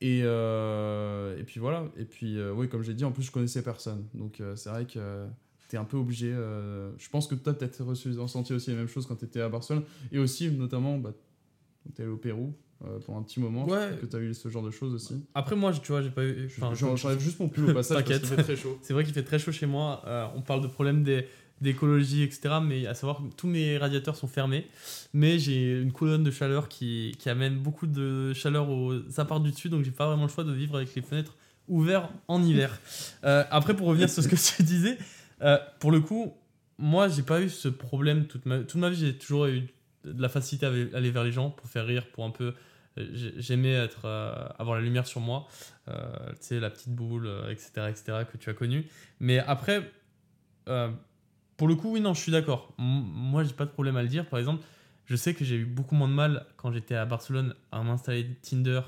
Et, euh, et puis voilà. Et puis, euh, oui, comme j'ai dit, en plus, je connaissais personne. Donc, euh, c'est vrai que tu es un peu obligé. euh, je pense que toi, peut-être ressenti aussi les mêmes choses quand tu étais à Barcelone. Et aussi, notamment, bah, tu es allé au Pérou euh, pour un petit moment. Ouais. Que tu as eu ce genre de choses aussi. Après moi, tu vois, j'ai pas eu. enfin, J'enlève juste mon pull au passage T'inquiète. fait très chaud. C'est vrai qu'il fait très chaud chez moi. Euh, on parle de problèmes des- d'écologie, etc. Mais à savoir que tous mes radiateurs sont fermés. Mais j'ai une colonne de chaleur qui, qui amène beaucoup de chaleur aux apparts du dessus. Donc j'ai pas vraiment le choix de vivre avec les fenêtres ouvertes en hiver. Euh, après, pour revenir sur ce que tu disais, euh, pour le coup, moi, j'ai pas eu ce problème toute ma, toute ma vie. J'ai toujours eu de la facilité à aller vers les gens pour faire rire, pour un peu. Euh, j'ai- J'aimais être, euh, avoir la lumière sur moi, euh, tu sais, la petite boule, etc., etc., que tu as connu. Mais après, euh, pour le coup, oui, non, je suis d'accord. Moi, j'ai pas de problème à le dire. Par exemple, je sais que j'ai eu beaucoup moins de mal quand j'étais à Barcelone à m'installer Tinder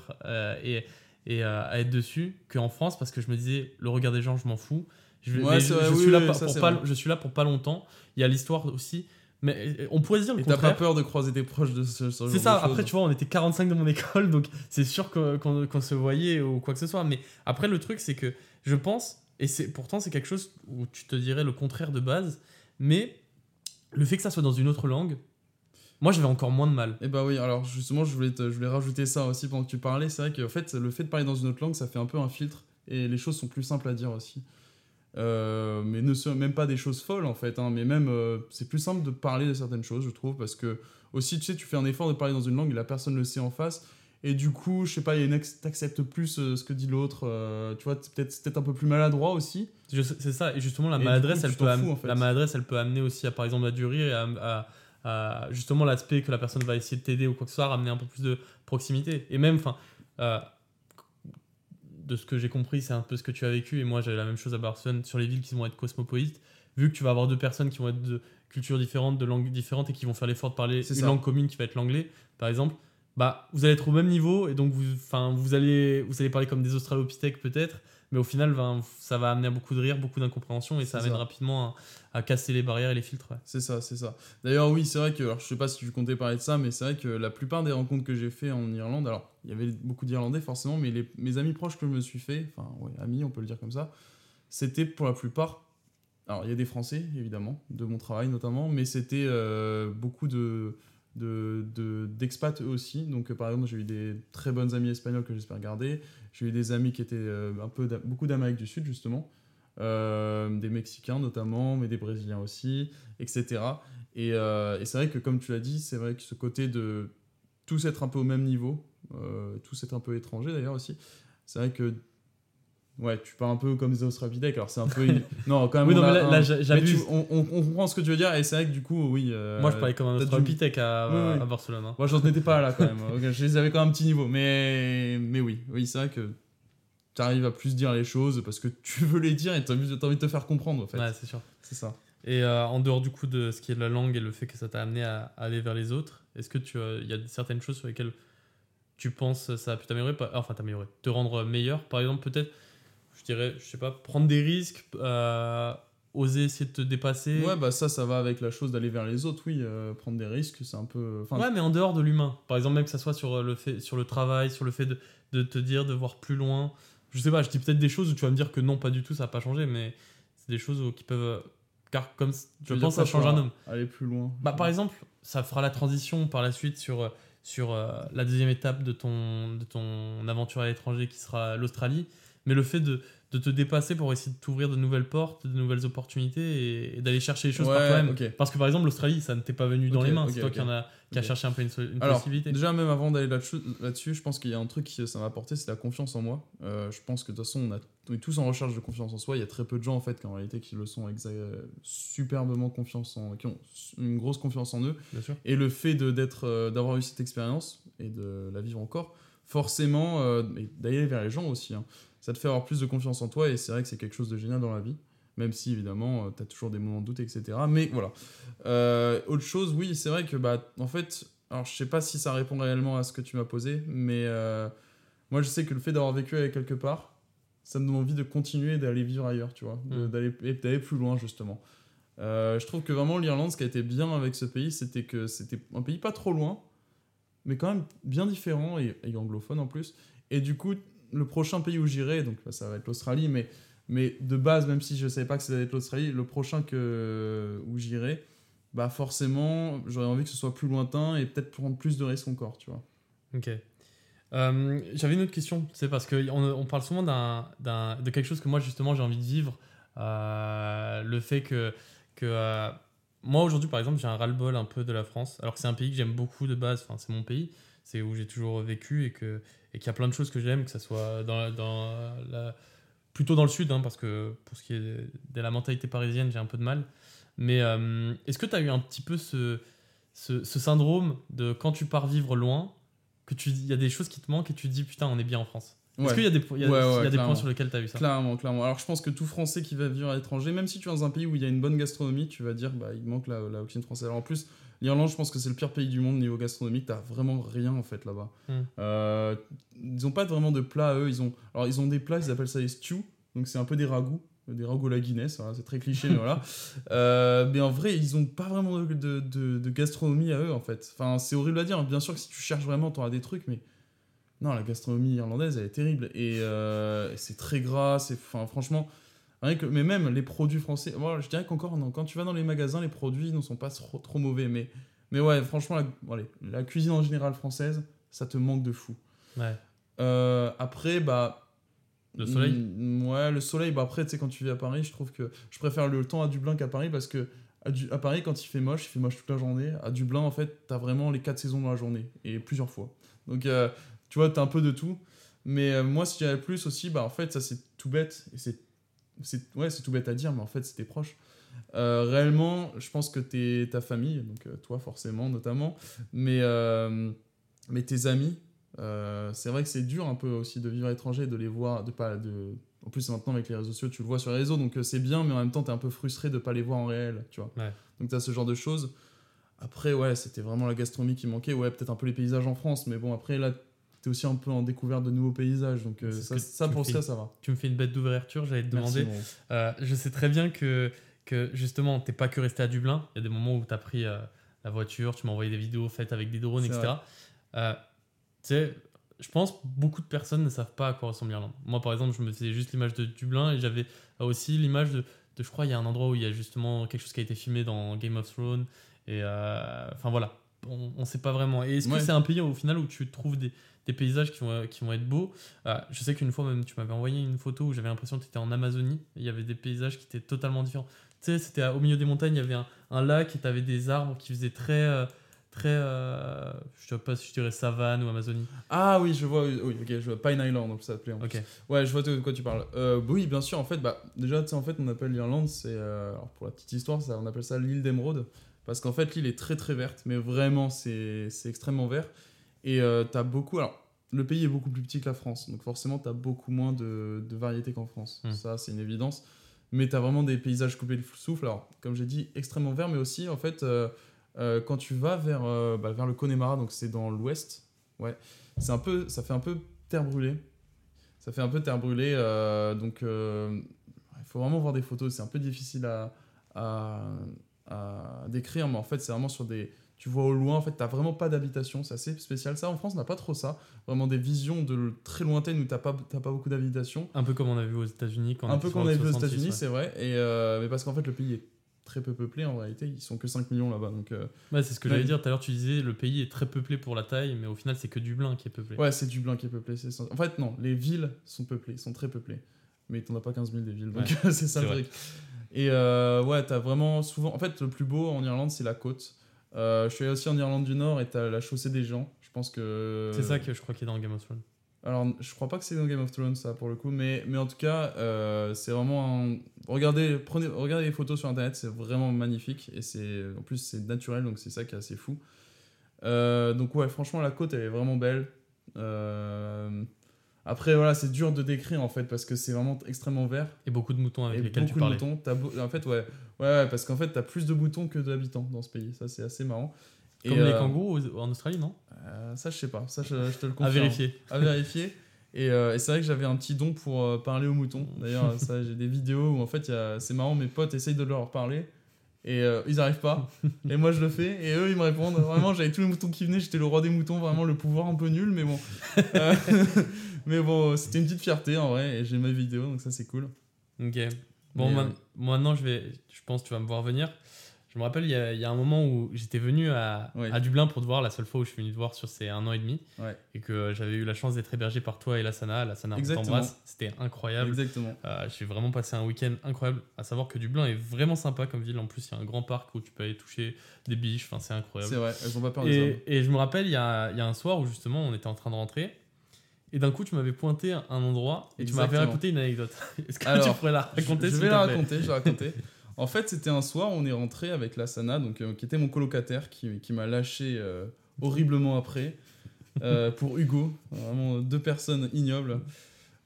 et, et à être dessus qu'en France parce que je me disais, le regard des gens, je m'en fous. Je, Ouais, oui, suis là oui, pas- pour je suis là pour pas longtemps. Il y a l'histoire aussi. Mais on pourrait se dire le Et t'as pas peur de croiser tes proches de ce, ce genre C'est ça, de après tu vois, on était 45 de mon école, donc c'est sûr qu'on se voyait ou quoi que ce soit. Mais après, le truc, c'est que je pense, et c'est pourtant c'est quelque chose où tu te dirais le contraire de base, mais le fait que ça soit dans une autre langue, moi j'avais encore moins de mal. Et bah oui, alors justement, je voulais, te- je voulais rajouter ça aussi pendant que tu parlais. C'est vrai qu'en fait, le fait de parler dans une autre langue, ça fait un peu un filtre et les choses sont plus simples à dire aussi. Euh, mais ne sont même pas des choses folles en fait, hein, mais même euh, c'est plus simple de parler de certaines choses, je trouve, parce que aussi, tu sais, tu fais un effort de parler dans une langue et la personne le sait en face. Et du coup, je sais pas, il y a une ex- t'acceptes plus euh, ce que dit l'autre. tu vois, peut-être c'est peut-être un peu plus maladroit aussi. C'est ça, et justement la Et maladresse, coup, elle peut, t'en am- fous, en fait. la maladresse, elle peut amener aussi à par exemple à du rire et à, justement l'aspect que la personne va essayer de t'aider ou quoi que ce soit, ramener un peu plus de proximité. Et même, enfin, euh, de ce que j'ai compris, c'est un peu ce que tu as vécu, et moi j'avais la même chose à Barcelone sur les villes qui vont être cosmopolites. Vu que tu vas avoir deux personnes qui vont être de cultures différentes, de langues différentes et qui vont faire l'effort de parler une ça. langue commune qui va être l'anglais, par exemple, bah vous allez être au même niveau et donc vous, enfin vous allez, vous allez parler comme des Australopithèques peut-être, mais au final ben, ça va amener à beaucoup de rire, beaucoup d'incompréhension et ça amène ça. rapidement à, à casser les barrières et les filtres. ouais. C'est ça, c'est ça. D'ailleurs, oui, c'est vrai que, alors je sais pas si tu comptais parler de ça, mais c'est vrai que la plupart des rencontres que j'ai fait en Irlande, alors il y avait beaucoup d'Irlandais forcément, mais les, mes amis proches que je me suis fait, enfin, ouais, amis, on peut le dire comme ça, c'était pour la plupart. Alors, il y a des Français, évidemment, de mon travail notamment, mais c'était euh, beaucoup de de- de- d'expats eux aussi. Donc, euh, par exemple, j'ai eu des très bonnes amies espagnoles que j'espère garder. J'ai eu des amis qui étaient euh, un peu beaucoup d'Amérique du Sud, justement. Euh, des Mexicains notamment, mais des Brésiliens aussi, etc. Et, et c'est vrai que, comme tu l'as dit, c'est vrai que ce côté de tous être un peu au même niveau, tous être un peu étrangers d'ailleurs aussi, c'est vrai que. Ouais, tu parles un peu comme des Australopithèques, alors c'est un peu. non, quand même. Oui, non, on mais a là, un- là, j'a- mais j'abuse. tu- on, on- on comprend ce que tu veux dire, et c'est vrai que du coup, oui. euh, Moi je parlais comme un Australopithèque à, Oui, oui. à Barcelone. hein. moi, j'en étais pas là quand même. Ok, je les avais quand même un petit niveau. Mais, mais oui, oui c'est vrai que tu arrives à plus dire les choses parce que tu veux les dire et tu as, envie de te faire comprendre en fait. Ouais, c'est sûr. C'est ça. Et euh, en dehors du coup de ce qui est de la langue et le fait que ça t'a amené à, aller vers les autres, est-ce que tu il y a certaines choses sur lesquelles tu penses ça a pu t'améliorer, enfin t'améliorer, te rendre meilleur? Par exemple, peut-être, je dirais, je sais pas, prendre des risques, euh, oser essayer de te dépasser. Ouais, bah ça, ça va avec la chose d'aller vers les autres, oui. euh, prendre des risques, c'est un peu. Ouais, mais en dehors de l'humain. Par exemple, même que ça soit sur le, fait, sur le travail, sur le fait de, de te dire, de voir plus loin. Je sais pas, je dis peut-être des choses où tu vas me dire que non, pas du tout, ça n'a pas changé, mais c'est des choses où- qui peuvent. Car comme tu je pense, ça change un homme. Aller plus loin. Bah, par exemple, ça fera la transition par la suite sur, sur euh, la deuxième étape de ton, de ton aventure à l'étranger qui sera l'Australie. Mais le fait de, de te dépasser pour essayer de t'ouvrir de nouvelles portes, de nouvelles opportunités et, et d'aller chercher les choses par Ouais, toi-même. ok. Parce que par exemple, l'Australie, ça ne t'est pas venu dans les mains. ok, c'est toi qui, en a, qui a cherché un peu une, une Alors, possibilité. déjà, même avant d'aller là-dessus, je pense qu'il y a un truc qui ça m'a apporté, c'est la confiance en moi. Euh, je pense que de toute façon, on, a, on est tous en recherche de confiance en soi. Il y a très peu de gens, en fait, qui en réalité, qui le sont superbement confiance en, qui ont une grosse confiance en eux. Et le fait d'être, euh, d'avoir eu cette expérience et de la vivre encore, forcément, euh, et d'aller vers les gens aussi, hein, ça te fait avoir plus de confiance en toi. Et c'est vrai que c'est quelque chose de génial dans la vie. Même si, évidemment, tu as toujours des moments de doute, etc. Mais voilà. Euh, autre chose, oui, c'est vrai que, bah, en fait, alors je sais pas si ça répond réellement à ce que tu m'as posé, mais euh, moi je sais que le fait d'avoir vécu avec quelque part, ça me donne envie de continuer d'aller vivre ailleurs, tu vois, de- Mm. d'aller plus loin justement. Euh, je trouve que vraiment l'Irlande, ce qui a été bien avec ce pays, c'était que c'était un pays pas trop loin, mais quand même bien différent et, et anglophone en plus. Et du coup, le prochain pays où j'irai, donc bah, ça va être l'Australie, mais, mais de base, même si je savais pas que ça allait être l'Australie, le prochain que, où j'irai, bah forcément, j'aurais envie que ce soit plus lointain et peut-être prendre plus de risques encore, tu vois. Ok. Euh, J'avais une autre question, sais, parce qu'on on parle souvent de quelque chose que moi, justement, j'ai envie de vivre. Euh, le fait que, que euh, moi, aujourd'hui, par exemple, j'ai un ras-le-bol un peu de la France, alors que c'est un pays que j'aime beaucoup de base, c'est mon pays, c'est où j'ai toujours vécu et que et qu'il y a plein de choses que j'aime, que ça soit dans, la- dans la, plutôt dans le sud, hein, parce que pour ce qui est de la mentalité parisienne, j'ai un peu de mal. Mais euh, est-ce que tu as eu un petit peu ce, ce, ce syndrome de quand tu pars vivre loin, que tu il y a des choses qui te manquent et tu te dis putain on est bien en France? Est-ce Ouais. qu'il y a des, il y a, Ouais, ouais, il y a des clairement. points sur lesquels tu as eu ça? Clairement, clairement. Alors je pense que tout Français qui va vivre à l'étranger, même si tu es dans un pays où il y a une bonne gastronomie, tu vas dire bah il manque la, la cuisine française. Alors en plus, l'Irlande, je pense que c'est le pire pays du monde niveau gastronomique. T'as vraiment rien en fait là-bas. Mm. Euh, ils ont pas vraiment de plats eux. Ils ont alors ils ont des plats, ils appellent ça les stews. Donc c'est un peu des ragoûts, des ragoûts à la Guinness. voilà, c'est très cliché, mais voilà. Euh, mais en vrai, ils ont pas vraiment de, de, de- de gastronomie à eux en fait. Enfin, c'est horrible à dire. Bien sûr que si tu cherches vraiment, t'auras des trucs, mais non, la gastronomie irlandaise, elle est terrible. Et euh, c'est très gras. C'est, enfin, franchement, rien que, mais même les produits français. Je dirais qu'encore, non, quand tu vas dans les magasins, les produits ne sont pas trop, trop mauvais. Mais, mais ouais, franchement, la, allez, la cuisine en général française, ça te manque de fou. Ouais. Euh, après, bah. Le soleil mm, Ouais, le soleil. Bah après, tu sais, quand tu vis à Paris, je trouve que je préfère le temps à Dublin qu'à Paris parce que à, Du- à Paris, quand il fait moche, il fait moche toute la journée. À Dublin, en fait, t'as vraiment les quatre saisons dans la journée et plusieurs fois. Donc, euh, tu vois, t'as un peu de tout. Mais euh, moi, si j'avais plus aussi, bah en fait, ça c'est tout bête. Et c'est, c'est, ouais, c'est tout bête à dire, mais en fait, c'est tes proches. Euh, réellement, je pense que t'es ta famille, donc euh, toi forcément notamment, mais, euh, mais tes amis, euh, c'est vrai que c'est dur un peu aussi de vivre à l'étranger, de les voir, de pas de. En plus maintenant avec les réseaux sociaux, tu le vois sur les réseaux, donc c'est bien, mais en même temps t'es un peu frustré de pas les voir en réel, tu vois. Ouais. Donc t'as ce genre de choses. Après ouais, c'était vraiment la gastronomie qui manquait, ouais peut-être un peu les paysages en France, mais bon après là t'es aussi un peu en découverte de nouveaux paysages, donc euh, ça, pour ça ça va. Tu me fais une bête d'ouverture, j'allais te demander. Euh, je sais très bien que, que justement, t'es pas que resté à Dublin. Il y a des moments où tu as pris euh, la voiture, tu m'as envoyé des vidéos faites avec des drones, etc. Euh, tu sais, je pense beaucoup de personnes ne savent pas à quoi ressemble l'Irlande. Moi, par exemple, je me faisais juste l'image de Dublin et j'avais aussi l'image de, de, je crois, il y a un endroit où il y a justement quelque chose qui a été filmé dans Game of Thrones. Et euh, enfin voilà, on ne sait pas vraiment. Et est-ce que c'est un pays au final où tu trouves des, des paysages qui vont, qui vont être beaux? Euh, Je sais qu'une fois même, tu m'avais envoyé une photo où j'avais l'impression que tu étais en Amazonie. Il y avait des paysages qui étaient totalement différents. Tu sais, c'était au milieu des montagnes, il y avait un, un lac et tu avais des arbres qui faisaient très. euh, très euh, je sais pas si je dirais savane ou Amazonie. Ah oui, je vois, oui, ok, je vois Pine Island, donc ça s'appelait Ok. Ouais, je vois de quoi tu parles. Euh, bah oui, bien sûr, en fait, bah, déjà, tu sais, en fait, on appelle l'Irlande, c'est. euh, alors, pour la petite histoire, ça, on appelle ça l'île d'Emeraude. Parce qu'en fait, l'île est très très verte, mais vraiment, c'est extrêmement vert. Et euh, t'as beaucoup. Alors, le pays est beaucoup plus petit que la France. Donc forcément, tu as beaucoup moins de, de variétés qu'en France. Mm. Ça, c'est une évidence. Mais tu as vraiment des paysages coupés de souffle. Alors, comme j'ai dit, extrêmement vert, mais aussi, en fait, euh, euh, quand tu vas vers, bah, vers le Connemara, donc c'est dans l'ouest, ouais, c'est un peu, ça fait un peu terre brûlée. Ça fait un peu terre brûlée. donc, il faut vraiment voir des photos. C'est un peu difficile à, à, à décrire, mais en fait, c'est vraiment sur des. Tu vois au loin, en fait, t'as vraiment pas d'habitation. C'est assez spécial. Ça, en France, on n'a pas trop ça. Vraiment des visions de très lointaines où t'as pas, t'as pas beaucoup d'habitation. Un peu comme on a vu aux États-Unis. quand on Un peu comme on avait vu aux 66, États-Unis, ouais. c'est vrai. Et, euh, mais parce qu'en fait, le pays est très peu peuplé en réalité. Ils sont que 5 millions là-bas. Donc, euh, Ouais, c'est ce que Ouais. j'allais dire tout à l'heure. Tu disais le pays est très peuplé pour la taille, mais au final, c'est que Dublin qui est peuplé. ouais, c'est Dublin qui est peuplé. c'est ça. En fait, non, les villes sont peuplées, sont très peuplées. Mais t'en as pas 15 000 des villes. Donc, c'est ça le vrai. truc. Et euh, ouais, t'as vraiment souvent. En fait, le plus beau en Irlande, c'est la côte. Euh, je suis allé aussi en Irlande du Nord et t'as la chaussée des gens. Je pense que. C'est ça que je crois qu'il est dans Game of Thrones. Alors, je crois pas que c'est dans Game of Thrones, ça, pour le coup, mais, mais en tout cas, euh, c'est vraiment un... Regardez, prenez, regardez les photos sur Internet, c'est vraiment magnifique, et c'est en plus, c'est naturel, donc c'est ça qui est assez fou. Euh, donc ouais, franchement, la côte, elle est vraiment belle. Euh, Après, voilà, c'est dur de décrire, en fait, parce que c'est vraiment extrêmement vert. Et beaucoup de moutons avec et lesquels tu beaucoup de parlais. moutons. T'as beau- En fait, ouais, ouais, ouais, parce qu'en fait, t'as plus de moutons que d'habitants dans ce pays. Ça, c'est assez marrant. Et, Comme les euh, kangourous en Australie, non? Euh, ça, je sais pas. Ça, je, je te le À confirme vérifier. à vérifier. Et, euh, et c'est vrai que j'avais un petit don pour parler aux moutons. D'ailleurs, ça, j'ai des vidéos où en fait, a- c'est marrant, mes potes essayent de leur parler et euh, ils arrivent pas. et moi, je le fais et eux, ils me répondent. Vraiment, j'avais tous les moutons qui venaient, j'étais le roi des moutons, vraiment le pouvoir un peu nul, mais bon. Euh, mais bon, c'était une petite fierté en vrai et j'ai mes vidéos, donc ça, c'est cool. Ok. Bon, Mais, euh, maintenant, je, vais, je pense que tu vas me voir venir. Je me rappelle, il y a, il y a un moment où j'étais venu à, Dublin pour te voir, la seule fois où je suis venu te voir sur ces un an et demi, Ouais. et que j'avais eu la chance d'être hébergé par toi et la Sana. La Sana, on t'embrasse. C'était incroyable. Exactement. Euh, J'ai vraiment passé un week-end incroyable. À savoir que Dublin est vraiment sympa comme ville. En plus, il y a un grand parc où tu peux aller toucher des biches. Enfin, c'est incroyable. C'est vrai, elles ont pas peur des hommes. Et, je me rappelle, il y a, il y a un soir où justement on était en train de rentrer. Et d'un coup, tu m'avais pointé un endroit et tu m'avais raconté une anecdote. Est-ce que Alors, tu pourrais la raconter je s'il vais la raconter, je vais la raconter. En fait, c'était un soir, on est rentré avec la Sana, donc, euh, qui était mon colocataire, qui, qui m'a lâché euh, horriblement après, euh, pour Hugo. Vraiment deux personnes ignobles,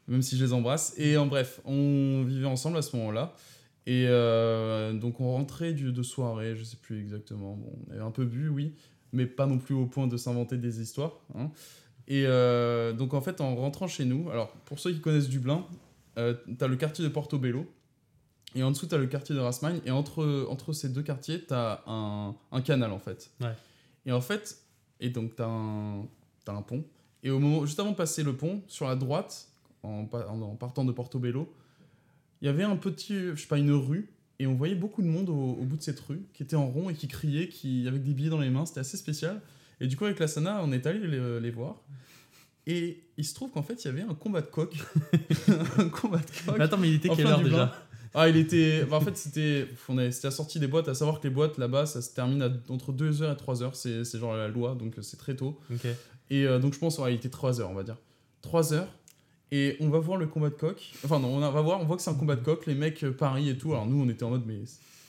même si je les embrasse. Et en bref, on vivait ensemble à ce moment-là. Et donc on rentrait du, de soirée, je sais plus exactement. Bon, on avait un peu bu, oui, mais pas non plus au point de s'inventer des histoires. hein. Et donc en fait, en rentrant chez nous, alors pour ceux qui connaissent Dublin, euh, t'as le quartier de Portobello, et en dessous, t'as le quartier de Rasmagne, et entre, entre ces deux quartiers, t'as un, un canal en fait. Ouais. Et en fait, et donc t'as un, t'as un pont, et au moment, juste avant de passer le pont, sur la droite, en, pa- en- en partant de Portobello, il y avait un petit, je sais pas, une rue, et on voyait beaucoup de monde au, au bout de cette rue, qui était en rond et qui criait, qui, avec des billets dans les mains, c'était assez spécial. Et du coup, avec la Sana, on est allé les, les voir. Et il se trouve qu'en fait, il y avait un combat de coq. un combat de coq. Mais attends, mais il était quelle heure déjà Ah, il était. bah, en fait, c'était. on avait- C'était la sortie des boîtes. À savoir que les boîtes là-bas, ça se termine à, entre 2h et 3h. C'est genre la loi, donc c'est très tôt. Et euh, donc, je pense, ouais, il était 3h, on va dire. 3h. Et on va voir le combat de coq. Enfin, non, on va voir, on voit que c'est un combat de coq. Les mecs euh, parient et tout. Alors, nous, on était en mode, mais.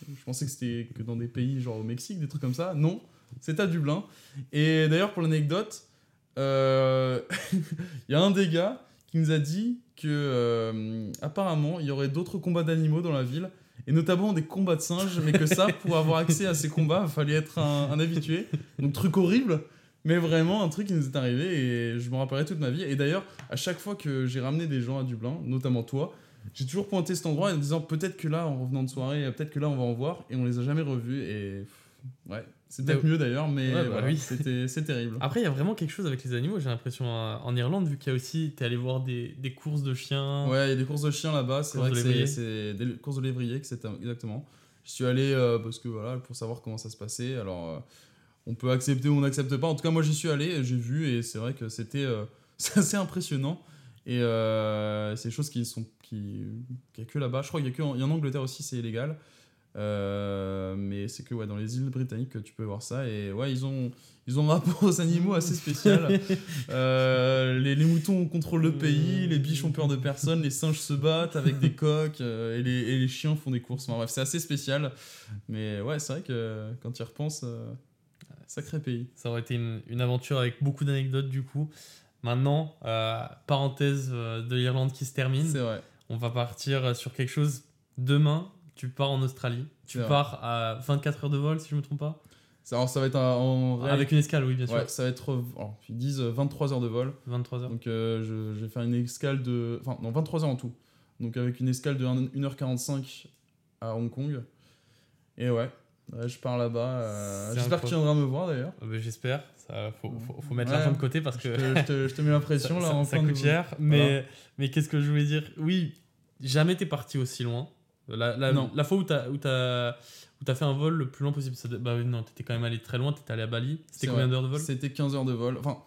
Je pensais que c'était que dans des pays genre au Mexique, des trucs comme ça. Non, c'est à Dublin. Et d'ailleurs, pour l'anecdote, euh, il y a un des gars qui nous a dit que euh, apparemment il y aurait d'autres combats d'animaux dans la ville et notamment des combats de singes mais que ça pour avoir accès à ces combats il fallait être un, habitué. Donc truc horrible mais vraiment un truc qui nous est arrivé et je me rappellerai toute ma vie. Et d'ailleurs à chaque fois que j'ai ramené des gens à Dublin notamment toi j'ai toujours pointé cet endroit en disant peut-être que là en revenant de soirée peut-être que là on va en voir et on les a jamais revus et ouais c'est peut-être Mais- mieux d'ailleurs mais Ouais, bah voilà, oui. c'était c'est terrible Après, il y a vraiment quelque chose avec les animaux, j'ai l'impression, euh, en Irlande, vu qu'il y a aussi, t'es allé voir des, des courses de chiens. Ouais, il y a des courses de chiens là-bas, c'est vrai que c'est- des courses de lévrier, que c'est exactement. Je suis allé euh, parce que voilà, pour savoir comment ça se passait. Alors, euh, on peut accepter ou on n'accepte pas. En tout cas, moi j'y suis allé, j'ai vu et c'est vrai que c'était euh, assez impressionnant. Et c'est des choses qui sont qui qu'il y a que là-bas. Je crois qu'il y a que en, il y a en Angleterre aussi, c'est illégal. Euh, mais c'est que ouais, dans les îles britanniques que tu peux voir ça. Et ouais, ils ont, ils ont un rapport aux animaux assez spécial. Euh, les, les moutons contrôlent le pays, les biches ont peur de personne, les singes se battent avec des coqs euh, et, les, et les chiens font des courses. Enfin, bref, c'est assez spécial. Mais ouais, c'est vrai que quand tu y repenses, sacré pays. Ça aurait été une, une aventure avec beaucoup d'anecdotes du coup. Maintenant, parenthèse de l'Irlande qui se termine. C'est vrai. On va partir sur quelque chose. Demain, tu pars en Australie. Tu pars à 24 heures de vol, si je me trompe pas. Ça, alors, ça va être en réel- Avec une escale, oui, bien sûr. Ouais, ça va être. euh, alors, ils disent euh, 23 heures de vol. 23 heures. Donc, euh, je, je vais faire une escale de. Enfin, non, 23 heures en tout. Donc, avec une escale de 1h45 à Hong Kong. Et ouais, ouais, je pars là-bas. euh, J'espère qu'il viendra me voir d'ailleurs. Euh, ben, J'espère. Ça, faut, faut, faut mettre Ouais. l'argent de côté parce que je te- je te mets la pression ça, là en ça fin de- coûte cher. Mais, mais qu'est-ce que je voulais dire? Oui, jamais t'es parti aussi loin. La, la, Non. la fois où t'as où t'as où t'as fait un vol le plus loin possible, ça, bah non, t'étais quand même allé très loin. T'étais allé à Bali. C'était combien d'heures de vol? C'était 15 heures de vol. Enfin,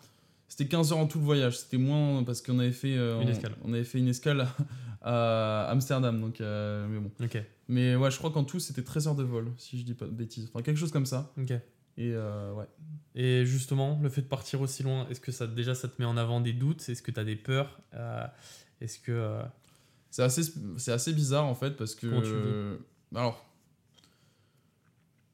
c'était 15 heures en tout le voyage. C'était moins parce qu'on avait fait euh, Une escale. On, avait fait une escale à Amsterdam. Donc, euh, mais bon. Ok, Mais ouais, je crois qu'en tout c'était 13 heures de vol, si je dis pas de bêtises. Enfin, quelque chose comme ça. ok. Et euh, ouais. Et justement, le fait de partir aussi loin, est-ce que ça déjà ça te met en avant des doutes? Est-ce que t'as des peurs? Euh, Est-ce que euh, C'est assez, c'est assez bizarre en fait parce que. Tu Alors.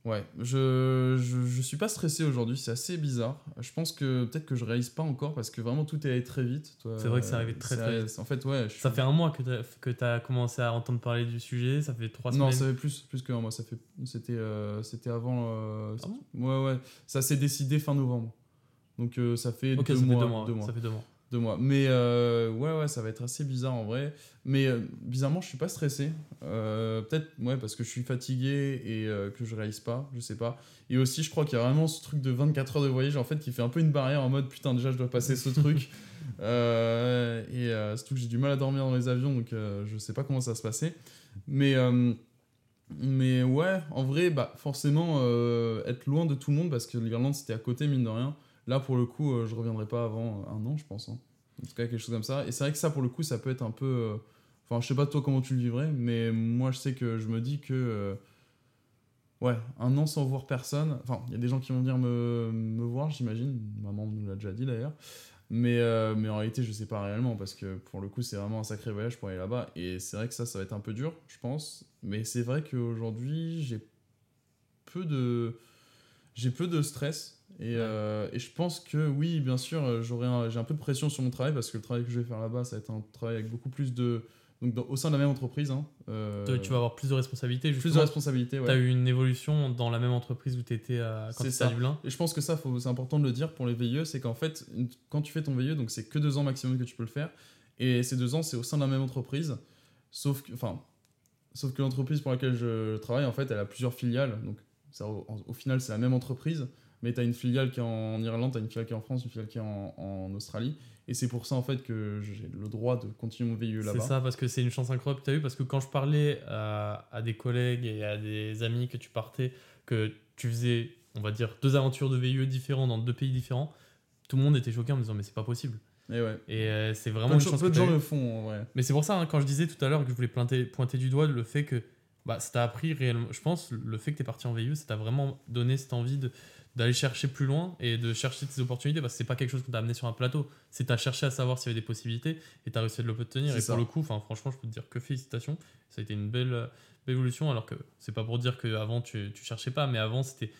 Ouais, je, je, je suis pas stressé aujourd'hui, c'est assez bizarre. Je pense que peut-être que je réalise pas encore parce que vraiment tout est allé très vite. toi. C'est vrai que c'est arrivé très, très vite. En fait, ouais. je ça suis- fait un mois que t'as que t'as commencé à entendre parler du sujet Ça fait trois Non, semaines ça fait plus, plus que un mois. Ça fait, c'était, euh, c'était avant. euh, Ah bon? ouais, ouais. Ça s'est décidé fin novembre. Donc euh, ça fait Ok, deux, ça mois, fait deux mois. deux mois. Ça fait deux mois. Deux mois. Mais euh, ouais, ouais, ça va être assez bizarre en vrai. Mais euh, bizarrement, je suis pas stressé. Euh, Peut-être, ouais, parce que je suis fatigué et que je réalise pas, je sais pas. Et aussi, je crois qu'il y a vraiment ce truc de 24 heures de voyage en fait qui fait un peu une barrière en mode putain, déjà je dois passer ce truc. Et surtout que j'ai du mal à dormir dans les avions donc je sais pas comment ça va se passer. Mais. mais ouais, en vrai, bah forcément, être loin de tout le monde parce que l'Irlande c'était à côté, mine de rien. Là, pour le coup, euh, je reviendrai pas avant un an, je pense. hein. En tout cas, quelque chose comme ça. Et c'est vrai que ça, pour le coup, ça peut être un peu. euh, Enfin, je sais pas toi comment tu le vivrais, mais moi, je sais que je me dis que. euh, Ouais, un an sans voir personne. Enfin, il y a des gens qui vont venir me, me voir, j'imagine. Maman nous l'a déjà dit d'ailleurs. Mais, euh, mais en réalité, je sais pas réellement parce que pour le coup, c'est vraiment un sacré voyage pour aller là-bas. Et c'est vrai que ça, ça va être un peu dur, je pense. Mais c'est vrai qu'aujourd'hui, j'ai peu de. J'ai peu de stress. Et, euh, et je pense que oui, bien sûr, euh, j'aurai j'ai un peu de pression sur mon travail parce que le travail que je vais faire là-bas, ça va être un travail avec beaucoup plus de. Donc, dans- au sein de la même entreprise. hein, euh, Tu vas avoir plus de responsabilités. plus de responsabilités. tu Ouais. as eu une évolution dans la même entreprise où tu étais quand C'est tu étais ça. à Dublin. Et je pense que ça, c'est important de le dire pour les VIE, c'est qu'en fait, quand tu fais ton VIE, donc c'est que deux ans maximum que tu peux le faire, et ces deux ans, c'est au sein de la même entreprise, sauf que, enfin, sauf que l'entreprise pour laquelle je travaille, en fait, elle a plusieurs filiales, donc ça, au, au final, c'est la même entreprise, mais tu as une filiale qui est en Irlande, tu as une filiale qui est en France, une filiale qui est en, en Australie, et c'est pour ça, en fait, que j'ai le droit de continuer mon VIE C'est là-bas. ça, parce que c'est une chance incroyable que tu as eu. Parce que quand je parlais à, à des collègues et à des amis que tu partais, que tu faisais, on va dire, deux aventures de VIE différents dans deux pays différents, tout le monde était choqué en me disant Mais c'est pas possible. Et ouais. Et euh, c'est vraiment une chance peu de gens le font, en vrai. Mais c'est pour ça, hein, quand je disais tout à l'heure que je voulais pointer, pointer du doigt le fait que bah, ça t'a appris réellement. Je pense le fait que tu es parti en VIE, ça t'a vraiment donné cette envie de d'aller chercher plus loin et de chercher tes opportunités parce que c'est pas quelque chose qu'on t'a amené sur un plateau. C'est t'as cherché à savoir s'il y avait des possibilités et t'as réussi à l'obtenir. Et ça. pour le coup enfin franchement je peux te dire que félicitations. Ça a été une belle, belle évolution alors que c'est pas pour dire qu'avant tu, tu cherchais pas mais avant c'était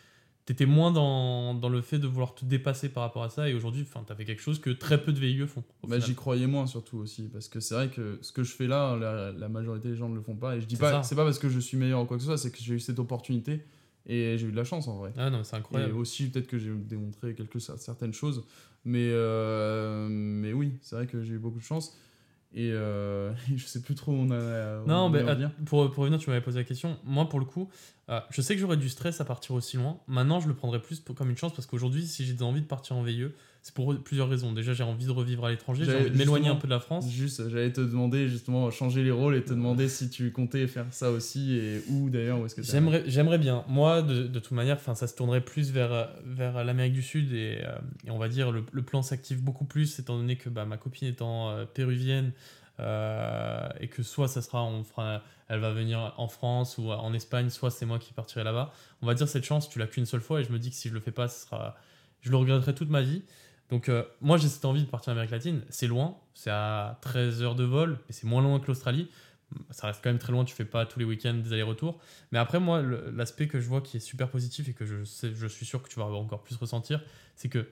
t'étais moins dans, dans le fait de vouloir te dépasser par rapport à ça. Et aujourd'hui enfin t'as fait quelque chose que très peu de VIE font Bah, j'y croyais moins surtout aussi. Parce que c'est vrai que ce que je fais là la, la majorité des gens ne le font pas. Et je dis pas c'est pas parce que je suis meilleur ou quoi que ce soit c'est que j'ai eu cette opportunité et j'ai eu de la chance en vrai. Ah non c'est et incroyable aussi peut-être que j'ai démontré quelque certaines choses. Mais euh, mais oui c'est vrai que j'ai eu beaucoup de chance. Et euh, je sais plus trop où on a où Non, on mais pour, pour revenir, tu m'avais posé la question. Moi, pour le coup, euh, je sais que j'aurais du stress à partir aussi loin. Maintenant, je le prendrais plus pour- comme une chance parce qu'aujourd'hui, si j'ai des envies de partir en VIE, c'est pour plusieurs raisons. Déjà, j'ai envie de revivre à l'étranger, j'ai envie de m'éloigner un peu de la France. Juste, j'allais te demander justement changer les rôles et te demander si tu comptais faire ça aussi et où d'ailleurs où est-ce que J'aimerais, j'aimerais bien. Moi, de, de toute manière, ça se tournerait plus vers, vers l'Amérique du Sud et, euh, et on va dire le, le plan s'active beaucoup plus étant donné que bah, ma copine étant euh, péruvienne euh, et que soit ça sera, on fera, elle va venir en France ou en Espagne, soit c'est moi qui partirai là-bas. On va dire cette chance, tu l'as qu'une seule fois et je me dis que si je le fais pas, ce sera, je le regretterai toute ma vie. Donc euh, moi j'ai cette envie de partir en Amérique latine. C'est loin, c'est à 13 heures de vol, mais c'est moins loin que l'Australie ça reste quand même très loin, tu fais pas tous les week-ends des allers-retours. Mais après, moi, l'aspect que je vois qui est super positif et que je, suis sûr que tu vas encore plus ressentir, c'est que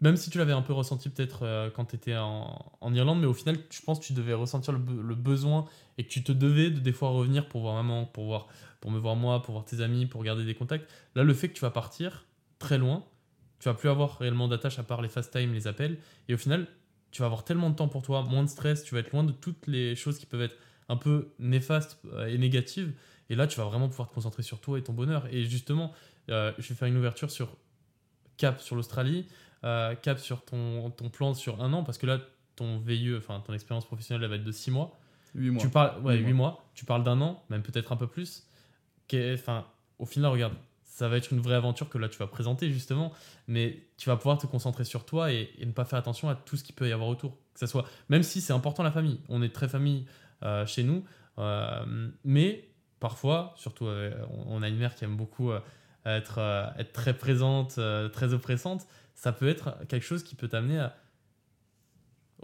même si tu l'avais un peu ressenti peut-être euh, quand tu étais en, Irlande, mais au final, je pense que tu devais ressentir le, le besoin et que tu te devais de des fois revenir pour voir maman, pour, voir, pour me voir moi, pour voir tes amis, pour garder des contacts. Là, le fait que tu vas partir très loin, tu vas plus avoir réellement d'attache à part les fast time, les appels, et au final, tu vas avoir tellement de temps pour toi, moins de stress, tu vas être loin de toutes les choses qui peuvent être un peu néfastes euh, et négatives, et là, tu vas vraiment pouvoir te concentrer sur toi et ton bonheur. Et justement, euh, je vais faire une ouverture sur cap sur l'Australie, euh, cap sur ton, ton plan sur un an, parce que là, ton VIE, enfin ton expérience professionnelle, elle va être de 6 mois. 8 mois. Tu parles, ouais, Huit 8 mois. Tu parles d'un an, même peut-être un peu plus. Enfin, au final, regarde, ça va être une vraie aventure que là tu vas présenter justement, mais tu vas pouvoir te concentrer sur toi et, ne pas faire attention à tout ce qu'il peut y avoir autour. Que ça soit, même si c'est important la famille, on est très famille euh, chez nous, euh, mais parfois, surtout, euh, on a une mère qui aime beaucoup être, être très présente, très oppressante. Ça peut être quelque chose qui peut t'amener à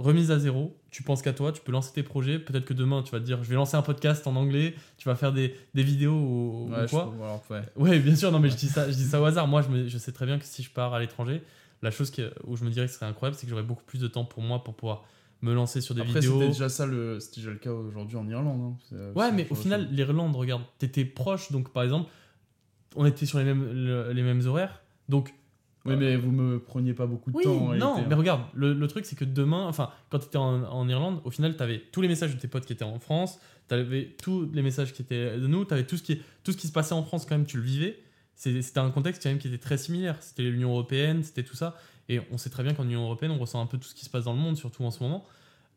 remise à zéro, tu penses qu'à toi, tu peux lancer tes projets, peut-être que demain tu vas te dire je vais lancer un podcast en anglais, tu vas faire des, des vidéos ou, Ouais, quoi. trouve- alors, ouais. Ouais, bien sûr, non mais je dis ça, je dis ça au hasard. Moi, je, me- je sais très bien que si je pars à l'étranger, la chose que- où je me dirais que ce serait incroyable, c'est que j'aurais beaucoup plus de temps pour moi pour pouvoir me lancer sur des Après, vidéos. c'était déjà ça le, déjà le cas aujourd'hui en Irlande. hein. C'est- Ouais, mais au final, l'Irlande, regarde, t'étais proche, donc par exemple, on était sur les mêmes, le- les mêmes horaires, donc Oui, mais vous me preniez pas beaucoup de Oui, temps. non, réalité, mais hein. regarde, le, le truc c'est que demain, enfin, quand tu étais en, en Irlande, au final, tu avais tous les messages de tes potes qui étaient en France, tu avais tous les messages qui étaient de nous, tu avais tout ce, qui, tout ce qui se passait en France quand même, tu le vivais. C'était un contexte quand même qui était très similaire. C'était l'Union Européenne, c'était tout ça. Et on sait très bien qu'en Union Européenne, on ressent un peu tout ce qui se passe dans le monde, surtout en ce moment.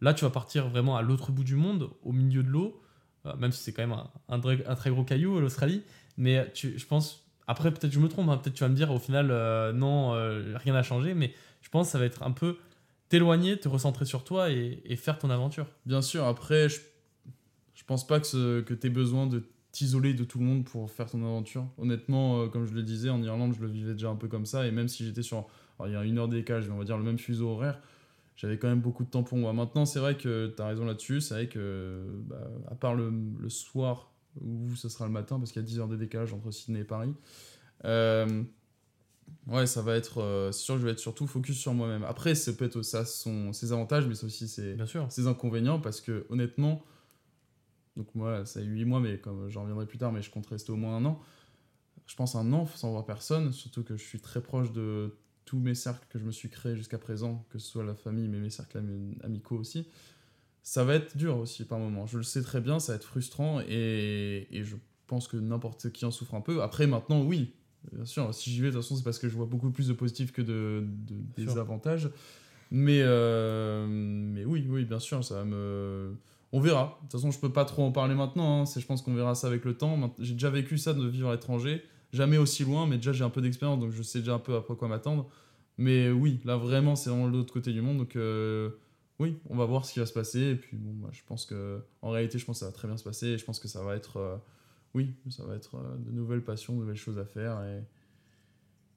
Là, tu vas partir vraiment à l'autre bout du monde, au milieu de l'eau, euh, même si c'est quand même un, un, très gros caillou, l'Australie. Mais tu, je pense, après, peut-être je me trompe, hein, peut-être tu vas me dire au final, euh, non, euh, rien n'a changé, mais je pense que ça va être un peu t'éloigner, te recentrer sur toi et, faire ton aventure. Bien sûr, après, je, je pense pas que, que tu aies besoin de t'isoler de tout le monde pour faire ton aventure. Honnêtement, euh, comme je le disais, en Irlande, je le vivais déjà un peu comme ça. Et même si j'étais sur. il y a une heure de décalage, mais on va dire le même fuseau horaire, j'avais quand même beaucoup de temps pour moi. Maintenant, c'est vrai que tu as raison là-dessus. C'est vrai que, bah, à part le, le soir, ou ce sera le matin, parce qu'il y a 10 heures de décalage entre Sydney et Paris. euh, Ouais, ça va être. euh, c'est sûr que je vais être surtout focus sur moi-même. Après, c'est peut-être ça son, ses avantages, mais c'est aussi ses, Bien sûr. ses inconvénients parce que honnêtement, donc moi ça a eu 8 mois, mais comme j'en reviendrai plus tard, mais je compte rester au moins un an. Je pense un an sans voir personne, surtout que je suis très proche de tous mes cercles que je me suis créé jusqu'à présent, que ce soit la famille, mais mes cercles ami- amicaux aussi. Ça va être dur aussi par moment. Je le sais très bien, ça va être frustrant et, et je pense que n'importe qui en souffre un peu. Après, maintenant, oui, bien sûr, si j'y vais, de toute façon, c'est parce que je vois beaucoup plus de positifs que de, de Sûr. des avantages. Mais, euh, mais oui, oui, bien sûr, ça va me. On verra. De toute façon, je peux pas trop en parler maintenant. hein. C'est, je pense qu'on verra ça avec le temps. J'ai déjà vécu ça de vivre à l'étranger. Jamais aussi loin, mais déjà j'ai un peu d'expérience, donc je sais déjà un peu après quoi m'attendre. Mais oui, là vraiment, c'est vraiment l'autre côté du monde. Donc euh, oui, on va voir ce qui va se passer. Et puis bon, bah, je pense que en réalité, je pense que ça va très bien se passer. Et je pense que ça va être, euh, oui, ça va être euh, de nouvelles passions, de nouvelles choses à faire. Et,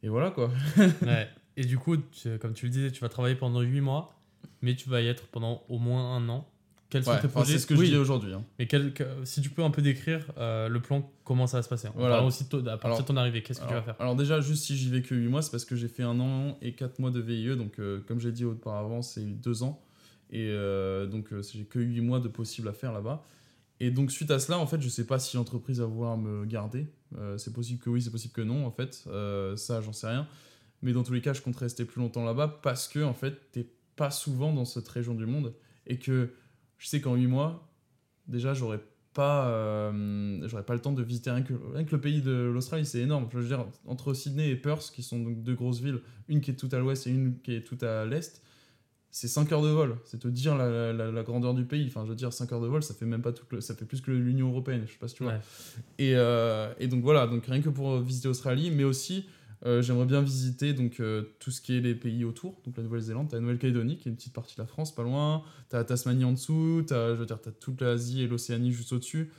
et voilà quoi. Ouais. Et du coup, tu- comme tu le disais, tu vas travailler pendant 8 mois, mais tu vas y être pendant au moins un an. Quels sont tes projets c'est ce que Oui, je dis aujourd'hui. hein. Mais quel- que- si tu peux un peu décrire euh, le plan, comment ça va se passer. En Voilà. aussi de, à partir Alors- de ton arrivée, qu'est-ce que tu vas faire alors déjà, juste si j'y vais que 8 mois, c'est parce que j'ai fait un an et 4 mois de VIE. Donc, comme j'ai dit auparavant, c'est 2 ans. Et euh, donc, euh, j'ai que 8 mois de possible à faire là-bas. Et donc, suite à cela, en fait, je sais pas si l'entreprise va vouloir me garder. Euh, c'est possible que oui, c'est possible que non, en fait. Ça, j'en sais rien. Mais dans tous les cas, je compte rester plus longtemps là-bas parce que, en fait, t'es pas souvent dans cette région du monde. Et que je sais qu'en 8 mois, déjà, j'aurais pas, pas le temps de visiter rien que, rien que le pays de l'Australie, c'est énorme. Je veux dire, entre Sydney et Perth, qui sont donc deux grosses villes, une qui est tout à l'ouest et une qui est tout à l'est, c'est 5 heures de vol. C'est te dire la, la- la grandeur du pays. Enfin, je veux dire, 5 heures de vol, ça fait même pas tout le- ça fait plus que l'Union Européenne. Je sais pas si tu vois. Ouais. Et, euh, et donc voilà, donc rien que pour visiter l'Australie, mais aussi euh, j'aimerais bien visiter donc euh, tout ce qui est les pays autour, donc la Nouvelle-Zélande, t'as la Nouvelle-Calédonie qui est une petite partie de la France, pas loin, t'as la Tasmanie en dessous, t'as, je veux dire, t'as toute l'Asie et l'Océanie juste au-dessus,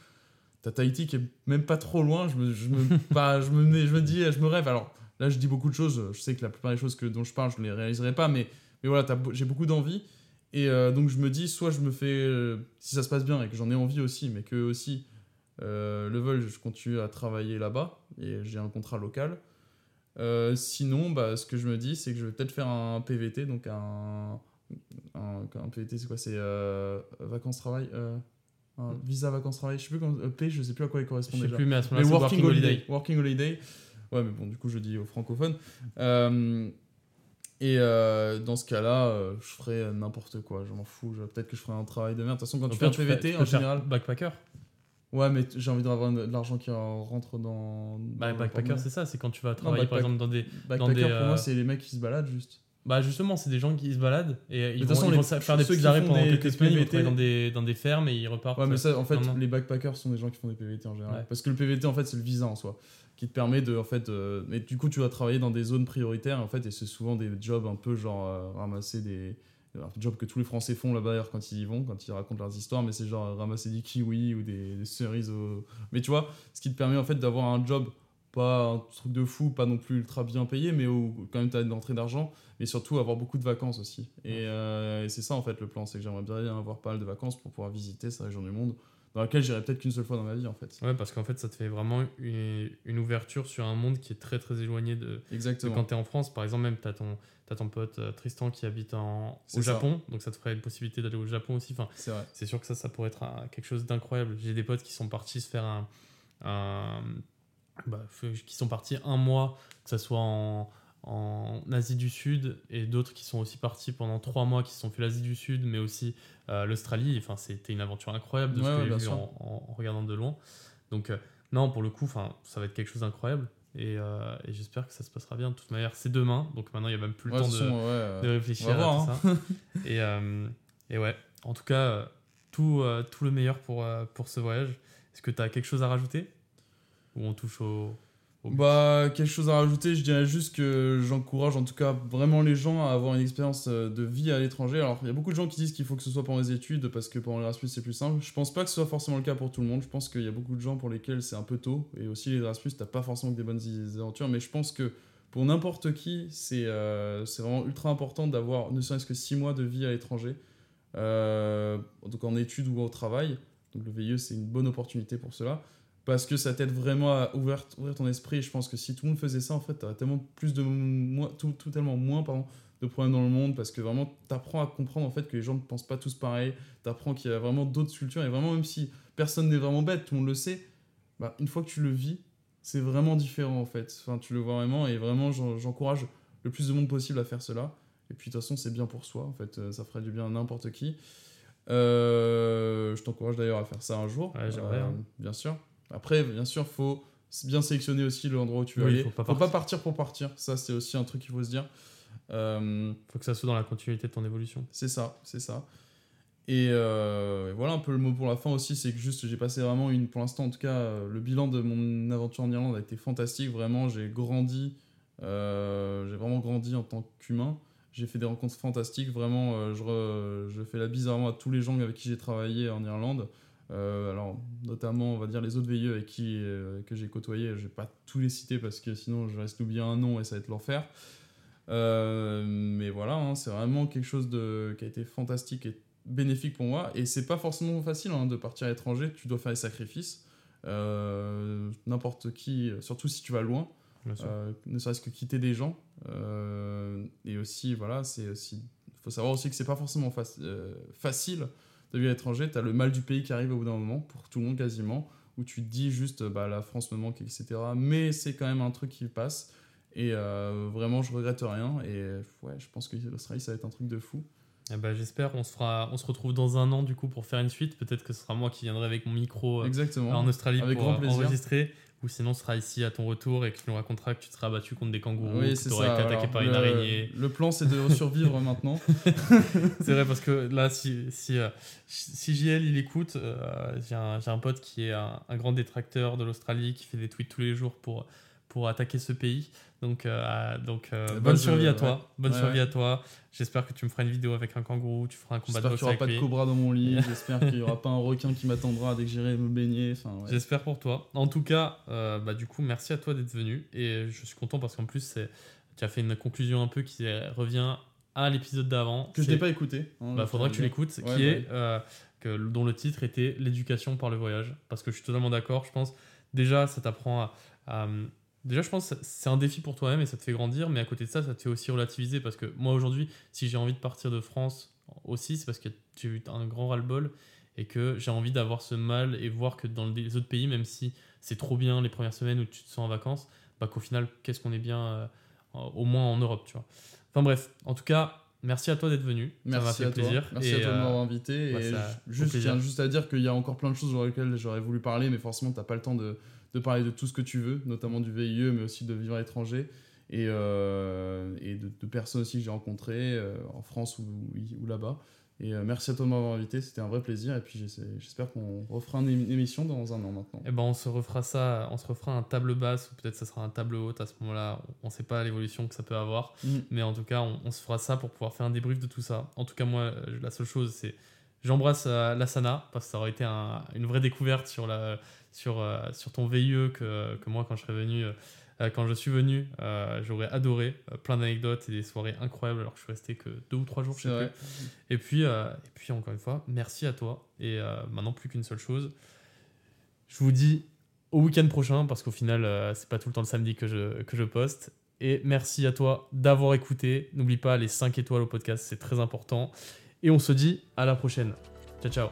t'as Tahiti qui est même pas trop loin, je me, je me, pas, je me, je me dis, je me rêve. Alors là, je dis beaucoup de choses, je sais que la plupart des choses que, dont je parle, je les réaliserai pas, mais, mais voilà, j'ai beaucoup d'envie. Et euh, donc je me dis, soit je me fais, euh, si ça se passe bien et que j'en ai envie aussi, mais que aussi euh, le vol, je continue à travailler là-bas et j'ai un contrat local. Sinon, bah, ce que je me dis, c'est que je vais peut-être faire un PVT, donc un. Un, un PVT, c'est quoi? C'est vacances-travail euh, un Visa vacances-travail Je sais plus comment. P, je sais plus à quoi il correspond Je sais déjà. plus, mais à ce moment-là, working, holiday. Working holiday. Ouais, mais bon, du coup, je dis aux francophones. Euh, et euh, dans ce cas-là, euh, je ferai euh, n'importe quoi. Je m'en fous. Je- Peut-être que je ferai un travail de merde. De toute façon, quand tu fais un PVT, en général. Backpacker. Ouais, mais j'ai envie d'avoir de l'argent qui rentre dans. Bah, dans backpacker, c'est ça. C'est quand tu vas travailler, par exemple, dans des. Backpacker, des, pour euh, moi, c'est les mecs qui se baladent juste. Bah, justement, c'est des gens qui se baladent et ils toute vont, façon, ils les- vont faire des petits qui arrêts pendant des- quelques des semaines. Ils vont dans des, dans des fermes et ils repartent. Ouais, mais ça, en fait, non, non. les backpackers sont des gens qui font des PVT en général. Ouais. Parce que le PVT, en fait, c'est le visa en soi. Qui te permet de. En fait, euh, mais du coup, tu vas travailler dans des zones prioritaires, en fait, et c'est souvent des jobs un peu genre euh, ramasser des. Un job que tous les Français font là-bas d'ailleurs quand ils y vont, quand ils racontent leurs histoires, mais c'est genre euh, ramasser des kiwis ou des, des cerises. au- Mais tu vois, ce qui te permet en fait d'avoir un job, pas un truc de fou, pas non plus ultra bien payé, mais où quand même tu as une entrée d'argent, mais surtout avoir beaucoup de vacances aussi. Et, euh, et c'est ça en fait le plan, c'est que j'aimerais bien avoir pas mal de vacances pour pouvoir visiter cette région du monde, dans laquelle j'irai peut-être qu'une seule fois dans ma vie en fait. Ouais, parce qu'en fait, ça te fait vraiment une, une ouverture sur un monde qui est très très éloigné de, de Exactement. quand tu es en France. Par exemple, même tu as ton, t'as ton pote euh, Tristan qui habite en, au ça. Japon, donc ça te ferait une possibilité d'aller au Japon aussi. Enfin, C'est sûr que ça, ça pourrait être un- quelque chose d'incroyable. J'ai des potes qui sont partis se faire un. un- bah, qui sont partis un mois, que ce soit en, en Asie du Sud, et d'autres qui sont aussi partis pendant trois mois, qui se sont fait l'Asie du Sud, mais aussi euh, l'Australie. Enfin, c'était une aventure incroyable de ce Ouais, que ouais, j'ai vu en, regardant de loin. Donc, euh, non, pour le coup, enfin, ça va être quelque chose d'incroyable. Et, euh, et j'espère que ça se passera bien. De toute manière, c'est demain, donc maintenant il n'y a même plus le Ouais, temps de réfléchir à voir, tout ça. et, et ouais, en tout cas, tout, tout le meilleur pour, pour ce voyage. Est-ce que tu as quelque chose à rajouter? Ou on touche au. Bah, quelque chose à rajouter, je dirais juste que j'encourage en tout cas vraiment les gens à avoir une expérience euh, de vie à l'étranger. Alors, il y a beaucoup de gens qui disent qu'il faut que ce soit pendant les études parce que pendant l'Erasmus c'est plus simple. Je pense pas que ce soit forcément le cas pour tout le monde. Je pense qu'il y a beaucoup de gens pour lesquels c'est un peu tôt. Et aussi, l'Erasmus, t'as pas forcément que des bonnes aventures. Mais je pense que pour n'importe qui, c'est euh, vraiment ultra important d'avoir ne serait-ce que 6 mois de vie à l'étranger. Euh, donc en études ou au travail. Donc le VIE, c'est une bonne opportunité pour cela parce que ça t'aide vraiment à ouvrir, ouvrir ton esprit. Et je pense que si tout le monde faisait ça, en fait, t'aurais tellement plus de moins, tout, tout tellement moins pardon, de problèmes dans le monde parce que vraiment t'apprends à comprendre en fait que les gens ne pensent pas tous pareil. T'apprends qu'il y a vraiment d'autres cultures et vraiment même si personne n'est vraiment bête, tout le monde le sait. Bah, une fois que tu le vis, c'est vraiment différent en fait. Enfin, tu le vois vraiment et vraiment j'en- j'encourage le plus de monde possible à faire cela. Et puis de toute façon, c'est bien pour soi. En fait, euh, ça ferait du bien à n'importe qui. Euh, je t'encourage d'ailleurs à faire ça un jour. Ouais, hein. Bien sûr. Après, bien sûr, faut bien sélectionner aussi l'endroit où tu veux Oui, aller. faut pas faut pas partir. pour partir. Ça, c'est aussi un truc qu'il faut se dire. Euh, faut que ça soit dans la continuité de ton évolution. c'est ça, c'est ça. Et, euh, et voilà un peu le mot pour la fin aussi, c'est que juste j'ai passé vraiment une, pour l'instant en tout cas, le bilan de mon aventure en Irlande a été fantastique. Vraiment, j'ai grandi, euh, j'ai vraiment grandi en tant qu'humain. J'ai fait des rencontres fantastiques. Vraiment, euh, je, re- je fais la bise à tous les gens avec qui j'ai travaillé en Irlande. Euh, alors, notamment, on va dire les autres VIE avec qui euh, que j'ai côtoyé. Je vais pas tous les citer parce que sinon je reste oublier un nom et ça va être l'enfer. Euh, mais voilà, hein, c'est vraiment quelque chose de, qui a été fantastique et bénéfique pour moi. Et c'est pas forcément facile hein, de partir à l'étranger. Tu dois faire des sacrifices. N'importe qui, surtout si tu vas loin. Ne serait-ce que quitter des gens. Et aussi, voilà, c'est aussi. Il faut savoir aussi que c'est pas forcément faci- facile de vivre à l'étranger. Tu as le mal du pays qui arrive au bout d'un moment, pour tout le monde quasiment, où tu te dis juste, bah, la France me manque, etc. Mais c'est quand même un truc qui passe. Et euh, vraiment, je regrette rien. Et ouais, je pense que l'Australie, ça va être un truc de fou. Eh ben, J'espère. On, se fera- on se retrouve dans un an du coup pour faire une suite. Peut-être que ce sera moi qui viendrai avec mon micro euh, Exactement. en Australie Avec pour grand euh, plaisir. enregistrer. Ou sinon, ce sera ici à ton retour et que tu nous raconteras que tu te seras battu contre des kangourous, oui, que tu aurais été attaqué par une le- araignée. Le plan, c'est de survivre maintenant. C'est vrai parce que là, si, si, euh, si JL il écoute, euh, j'ai un, j'ai un pote qui est un, un grand détracteur de l'Australie, qui fait des tweets tous les jours pour, pour attaquer ce pays. Donc, euh, donc euh, bonne survie à ouais. toi. Bonne Ouais, survie ouais. à toi. J'espère que tu me feras une vidéo avec un kangourou, tu feras un combat de J'espère boxe qu'il n'y aura pas de cobra dans mon lit. J'espère qu'il n'y aura pas un requin qui m'attendra dès que j'irai me baigner. J'espère pour toi. En tout cas, euh, bah, du coup, merci à toi d'être venu. Et je suis content parce qu'en plus, tu as fait une conclusion un peu qui revient à l'épisode d'avant. Que je n'ai pas écouté. hein, Bah, faudra que tu l'écoutes, qui bah est que, dont le titre était l'éducation par le voyage. Parce que je suis totalement d'accord. Je pense déjà, ça t'apprend à, à, Déjà, je pense que c'est un défi pour toi-même et ça te fait grandir, mais à côté de ça, ça te fait aussi relativiser parce que moi aujourd'hui, si j'ai envie de partir de France aussi, c'est parce que j'ai eu un grand ras-le-bol et que j'ai envie d'avoir ce mal et voir que dans les autres pays, même si c'est trop bien les premières semaines où tu te sens en vacances, bah qu'au final, qu'est-ce qu'on est bien euh, au moins en Europe, tu vois. Enfin bref, en tout cas, merci à toi d'être venu. Merci ça m'a fait à plaisir. Toi. Merci Et, à toi de euh, m'avoir invité. bah, et juste, je tiens juste à dire qu'il y a encore plein de choses sur lesquelles j'aurais voulu parler, mais forcément, t'as pas le temps de, de parler de tout ce que tu veux, notamment du VIE, mais aussi de vivre à l'étranger. Et, euh, et de, de personnes aussi que j'ai rencontrées euh, en France ou, ou là-bas. Et euh, merci à toi de m'avoir invité, c'était un vrai plaisir. Et puis j'espère qu'on refera une émi- émission dans un an maintenant. Eh ben, on se refera ça, on se refera un table basse ou peut-être ça sera un table haute à ce moment-là. On ne sait pas l'évolution que ça peut avoir, Mm. mais en tout cas, on, on se fera ça pour pouvoir faire un débrief de tout ça. En tout cas, moi, la seule chose, c'est j'embrasse euh, l'Asana parce que ça aurait été un- une vraie découverte sur la sur euh, sur ton VIE que, que moi quand je serais venu. euh, euh, quand je suis venu, euh, j'aurais adoré euh, plein d'anecdotes et des soirées incroyables alors que je suis resté que deux ou trois jours, vrai. plus. Et puis, euh, et puis encore une fois, merci à toi. Et maintenant, plus qu'une seule chose. Je vous dis au week-end prochain, parce qu'au final, c'est pas tout le temps le samedi que je, que je poste. Et merci à toi d'avoir écouté. N'oublie pas les 5 étoiles au podcast, c'est très important. Et on se dit à la prochaine. Ciao, ciao.